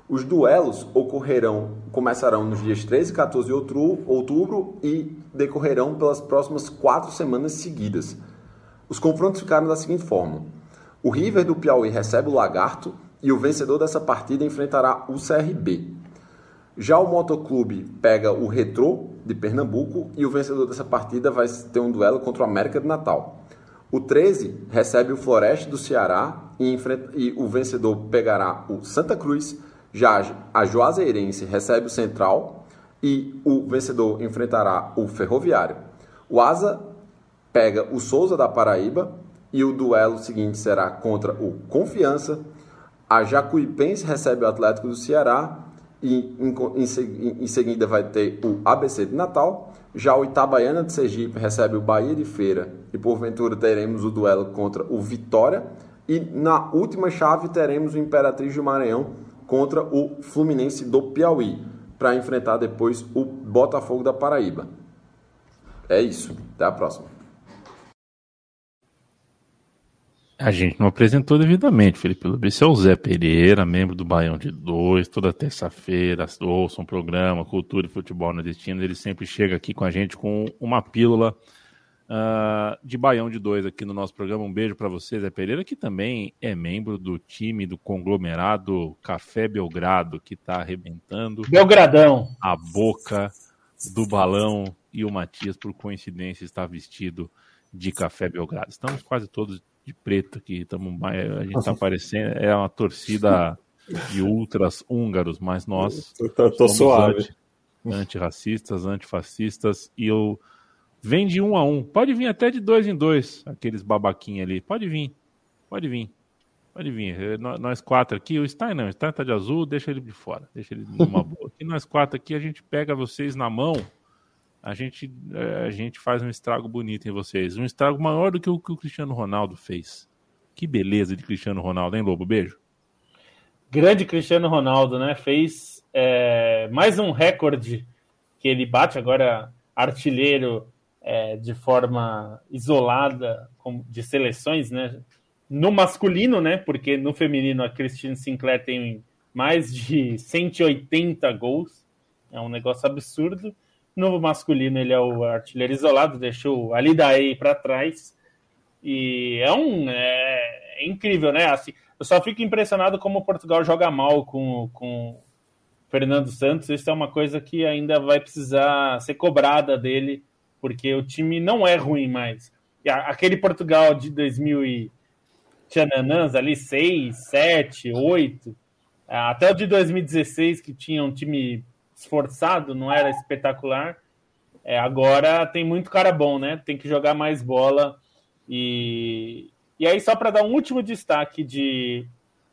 Os duelos ocorrerão, começarão nos dias 13 e 14 de outubro e decorrerão pelas próximas quatro semanas seguidas. Os confrontos ficaram da seguinte forma: o River do Piauí recebe o Lagarto e o vencedor dessa partida enfrentará o CRB. Já o Motoclube pega o Retrô de Pernambuco e o vencedor dessa partida vai ter um duelo contra o América de Natal. O 13 recebe o Floresta do Ceará e, enfrenta, e o vencedor pegará o Santa Cruz Já a Juazeirense recebe o Central e o vencedor enfrentará o Ferroviário. O Asa pega o Souza da Paraíba e o duelo seguinte será contra o Confiança. A Jacuipense recebe o Atlético do Ceará e em, em, em, seguida vai ter o ABC de Natal. Já o Itabaiana de Sergipe recebe o Bahia de Feira e porventura teremos o duelo contra o Vitória. E na última chave teremos o Imperatriz do Maranhão contra o Fluminense do Piauí, para enfrentar depois o Botafogo da Paraíba. É isso. Até a próxima. A gente não apresentou devidamente, Felipe Luiz. Esse é o Zé Pereira, membro do Baião de Dois. Toda terça-feira ouça um programa Cultura e Futebol no Destino. Ele sempre chega aqui com a gente com uma pílula uh, de Baião de Dois aqui no nosso programa. Um beijo para você, Zé Pereira, que também é membro do time do conglomerado Café Belgrado, que está arrebentando Belgradão. a boca do balão. E o Matias, por coincidência, está vestido de Café Belgrado. Estamos quase todos de preto aqui. Tamo, a gente está aparecendo, é uma torcida de ultras húngaros, mas nós tô, tô, tô suave. Anti, antirracistas, antifascistas, e eu vem de um a um. Pode vir até de dois em dois, aqueles babaquinhos ali. Pode vir, pode vir. Pode vir. É, nós quatro aqui, o Stein não, o Stein tá de azul, deixa ele de fora, deixa ele numa boa. E nós quatro aqui, a gente pega vocês na mão a gente, é, a gente faz um estrago bonito em vocês. Um estrago maior do que o que o Cristiano Ronaldo fez. Que beleza de Cristiano Ronaldo, hein, Lobo? Beijo. Grande Cristiano Ronaldo, né? Fez é, mais um recorde que ele bate agora, artilheiro é, de forma isolada de seleções, né? No masculino, né? Porque no feminino a Christine Sinclair tem mais de 180 gols. É um negócio absurdo. No masculino, ele é o artilheiro isolado, deixou ali daí para trás. E é um. É, é, incrível, né? Assim, eu só fico impressionado como Portugal joga mal com, com Fernando Santos. Isso é uma coisa que ainda vai precisar ser cobrada dele, porque o time não é ruim mais. Aquele Portugal de 2000 e Tchananãs ali, 6, 7, 8, até o de 2016, que tinha um time esforçado, não era espetacular. É, agora tem muito cara bom, né? Tem que jogar mais bola. E, e aí, só para dar um último destaque de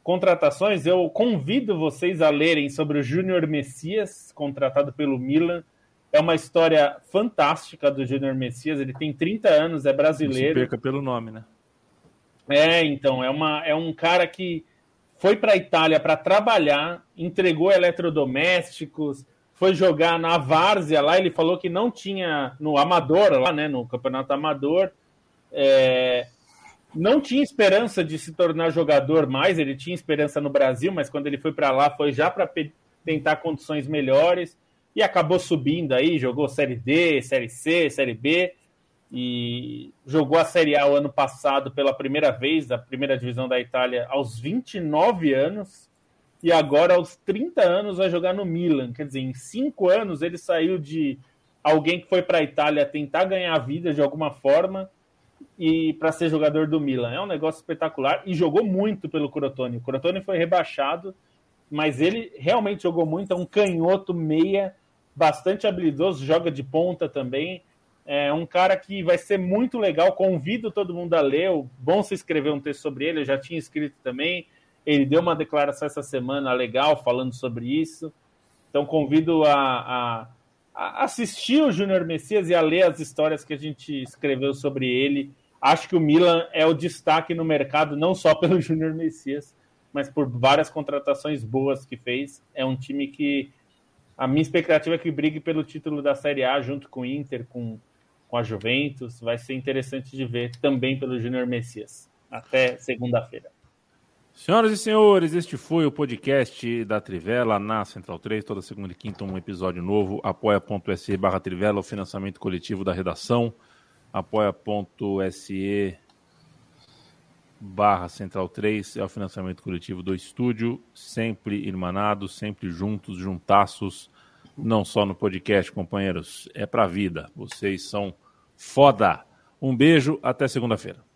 contratações, eu convido vocês a lerem sobre o Júnior Messias, contratado pelo Milan. É uma história fantástica do Júnior Messias. Ele tem 30 anos, é brasileiro. Não se perca pelo nome, né? É, então, é, uma, é um cara que foi para a Itália para trabalhar, entregou eletrodomésticos, foi jogar na Várzea lá, ele falou que não tinha no Amador, lá, né, no Campeonato Amador, é, não tinha esperança de se tornar jogador mais, ele tinha esperança no Brasil, mas quando ele foi para lá foi já para tentar condições melhores e acabou subindo aí, jogou Série D, Série C, Série B e jogou a Série A o ano passado pela primeira vez, a primeira divisão da Itália, aos 29 anos e agora, aos 30 anos, vai jogar no Milan. Quer dizer, em cinco anos ele saiu de alguém que foi para a Itália tentar ganhar vida de alguma forma e para ser jogador do Milan. É um negócio espetacular e jogou muito pelo Crotone. O Crotone foi rebaixado, mas ele realmente jogou muito. É um canhoto meia, bastante habilidoso, joga de ponta também. É um cara que vai ser muito legal. Convido todo mundo a ler. Bom se escrever um texto sobre ele. Eu já tinha escrito também. Ele deu uma declaração essa semana legal falando sobre isso. Então convido a, a, a assistir o Júnior Messias e a ler as histórias que a gente escreveu sobre ele. Acho que o Milan é o destaque no mercado, não só pelo Júnior Messias, mas por várias contratações boas que fez. É um time que a minha expectativa é que brigue pelo título da Série A junto com o Inter, com, com a Juventus. Vai ser interessante de ver também pelo Júnior Messias. Até segunda-feira. Senhoras e senhores, este foi o podcast da Trivela na Central 3, toda segunda e quinta um episódio novo, apoia.se barra Trivela, o financiamento coletivo da redação, apoia.se barra Central 3 é o financiamento coletivo do estúdio, sempre irmanados, sempre juntos, juntaços, não só no podcast, companheiros, é pra vida, vocês são foda. Um beijo, até segunda-feira.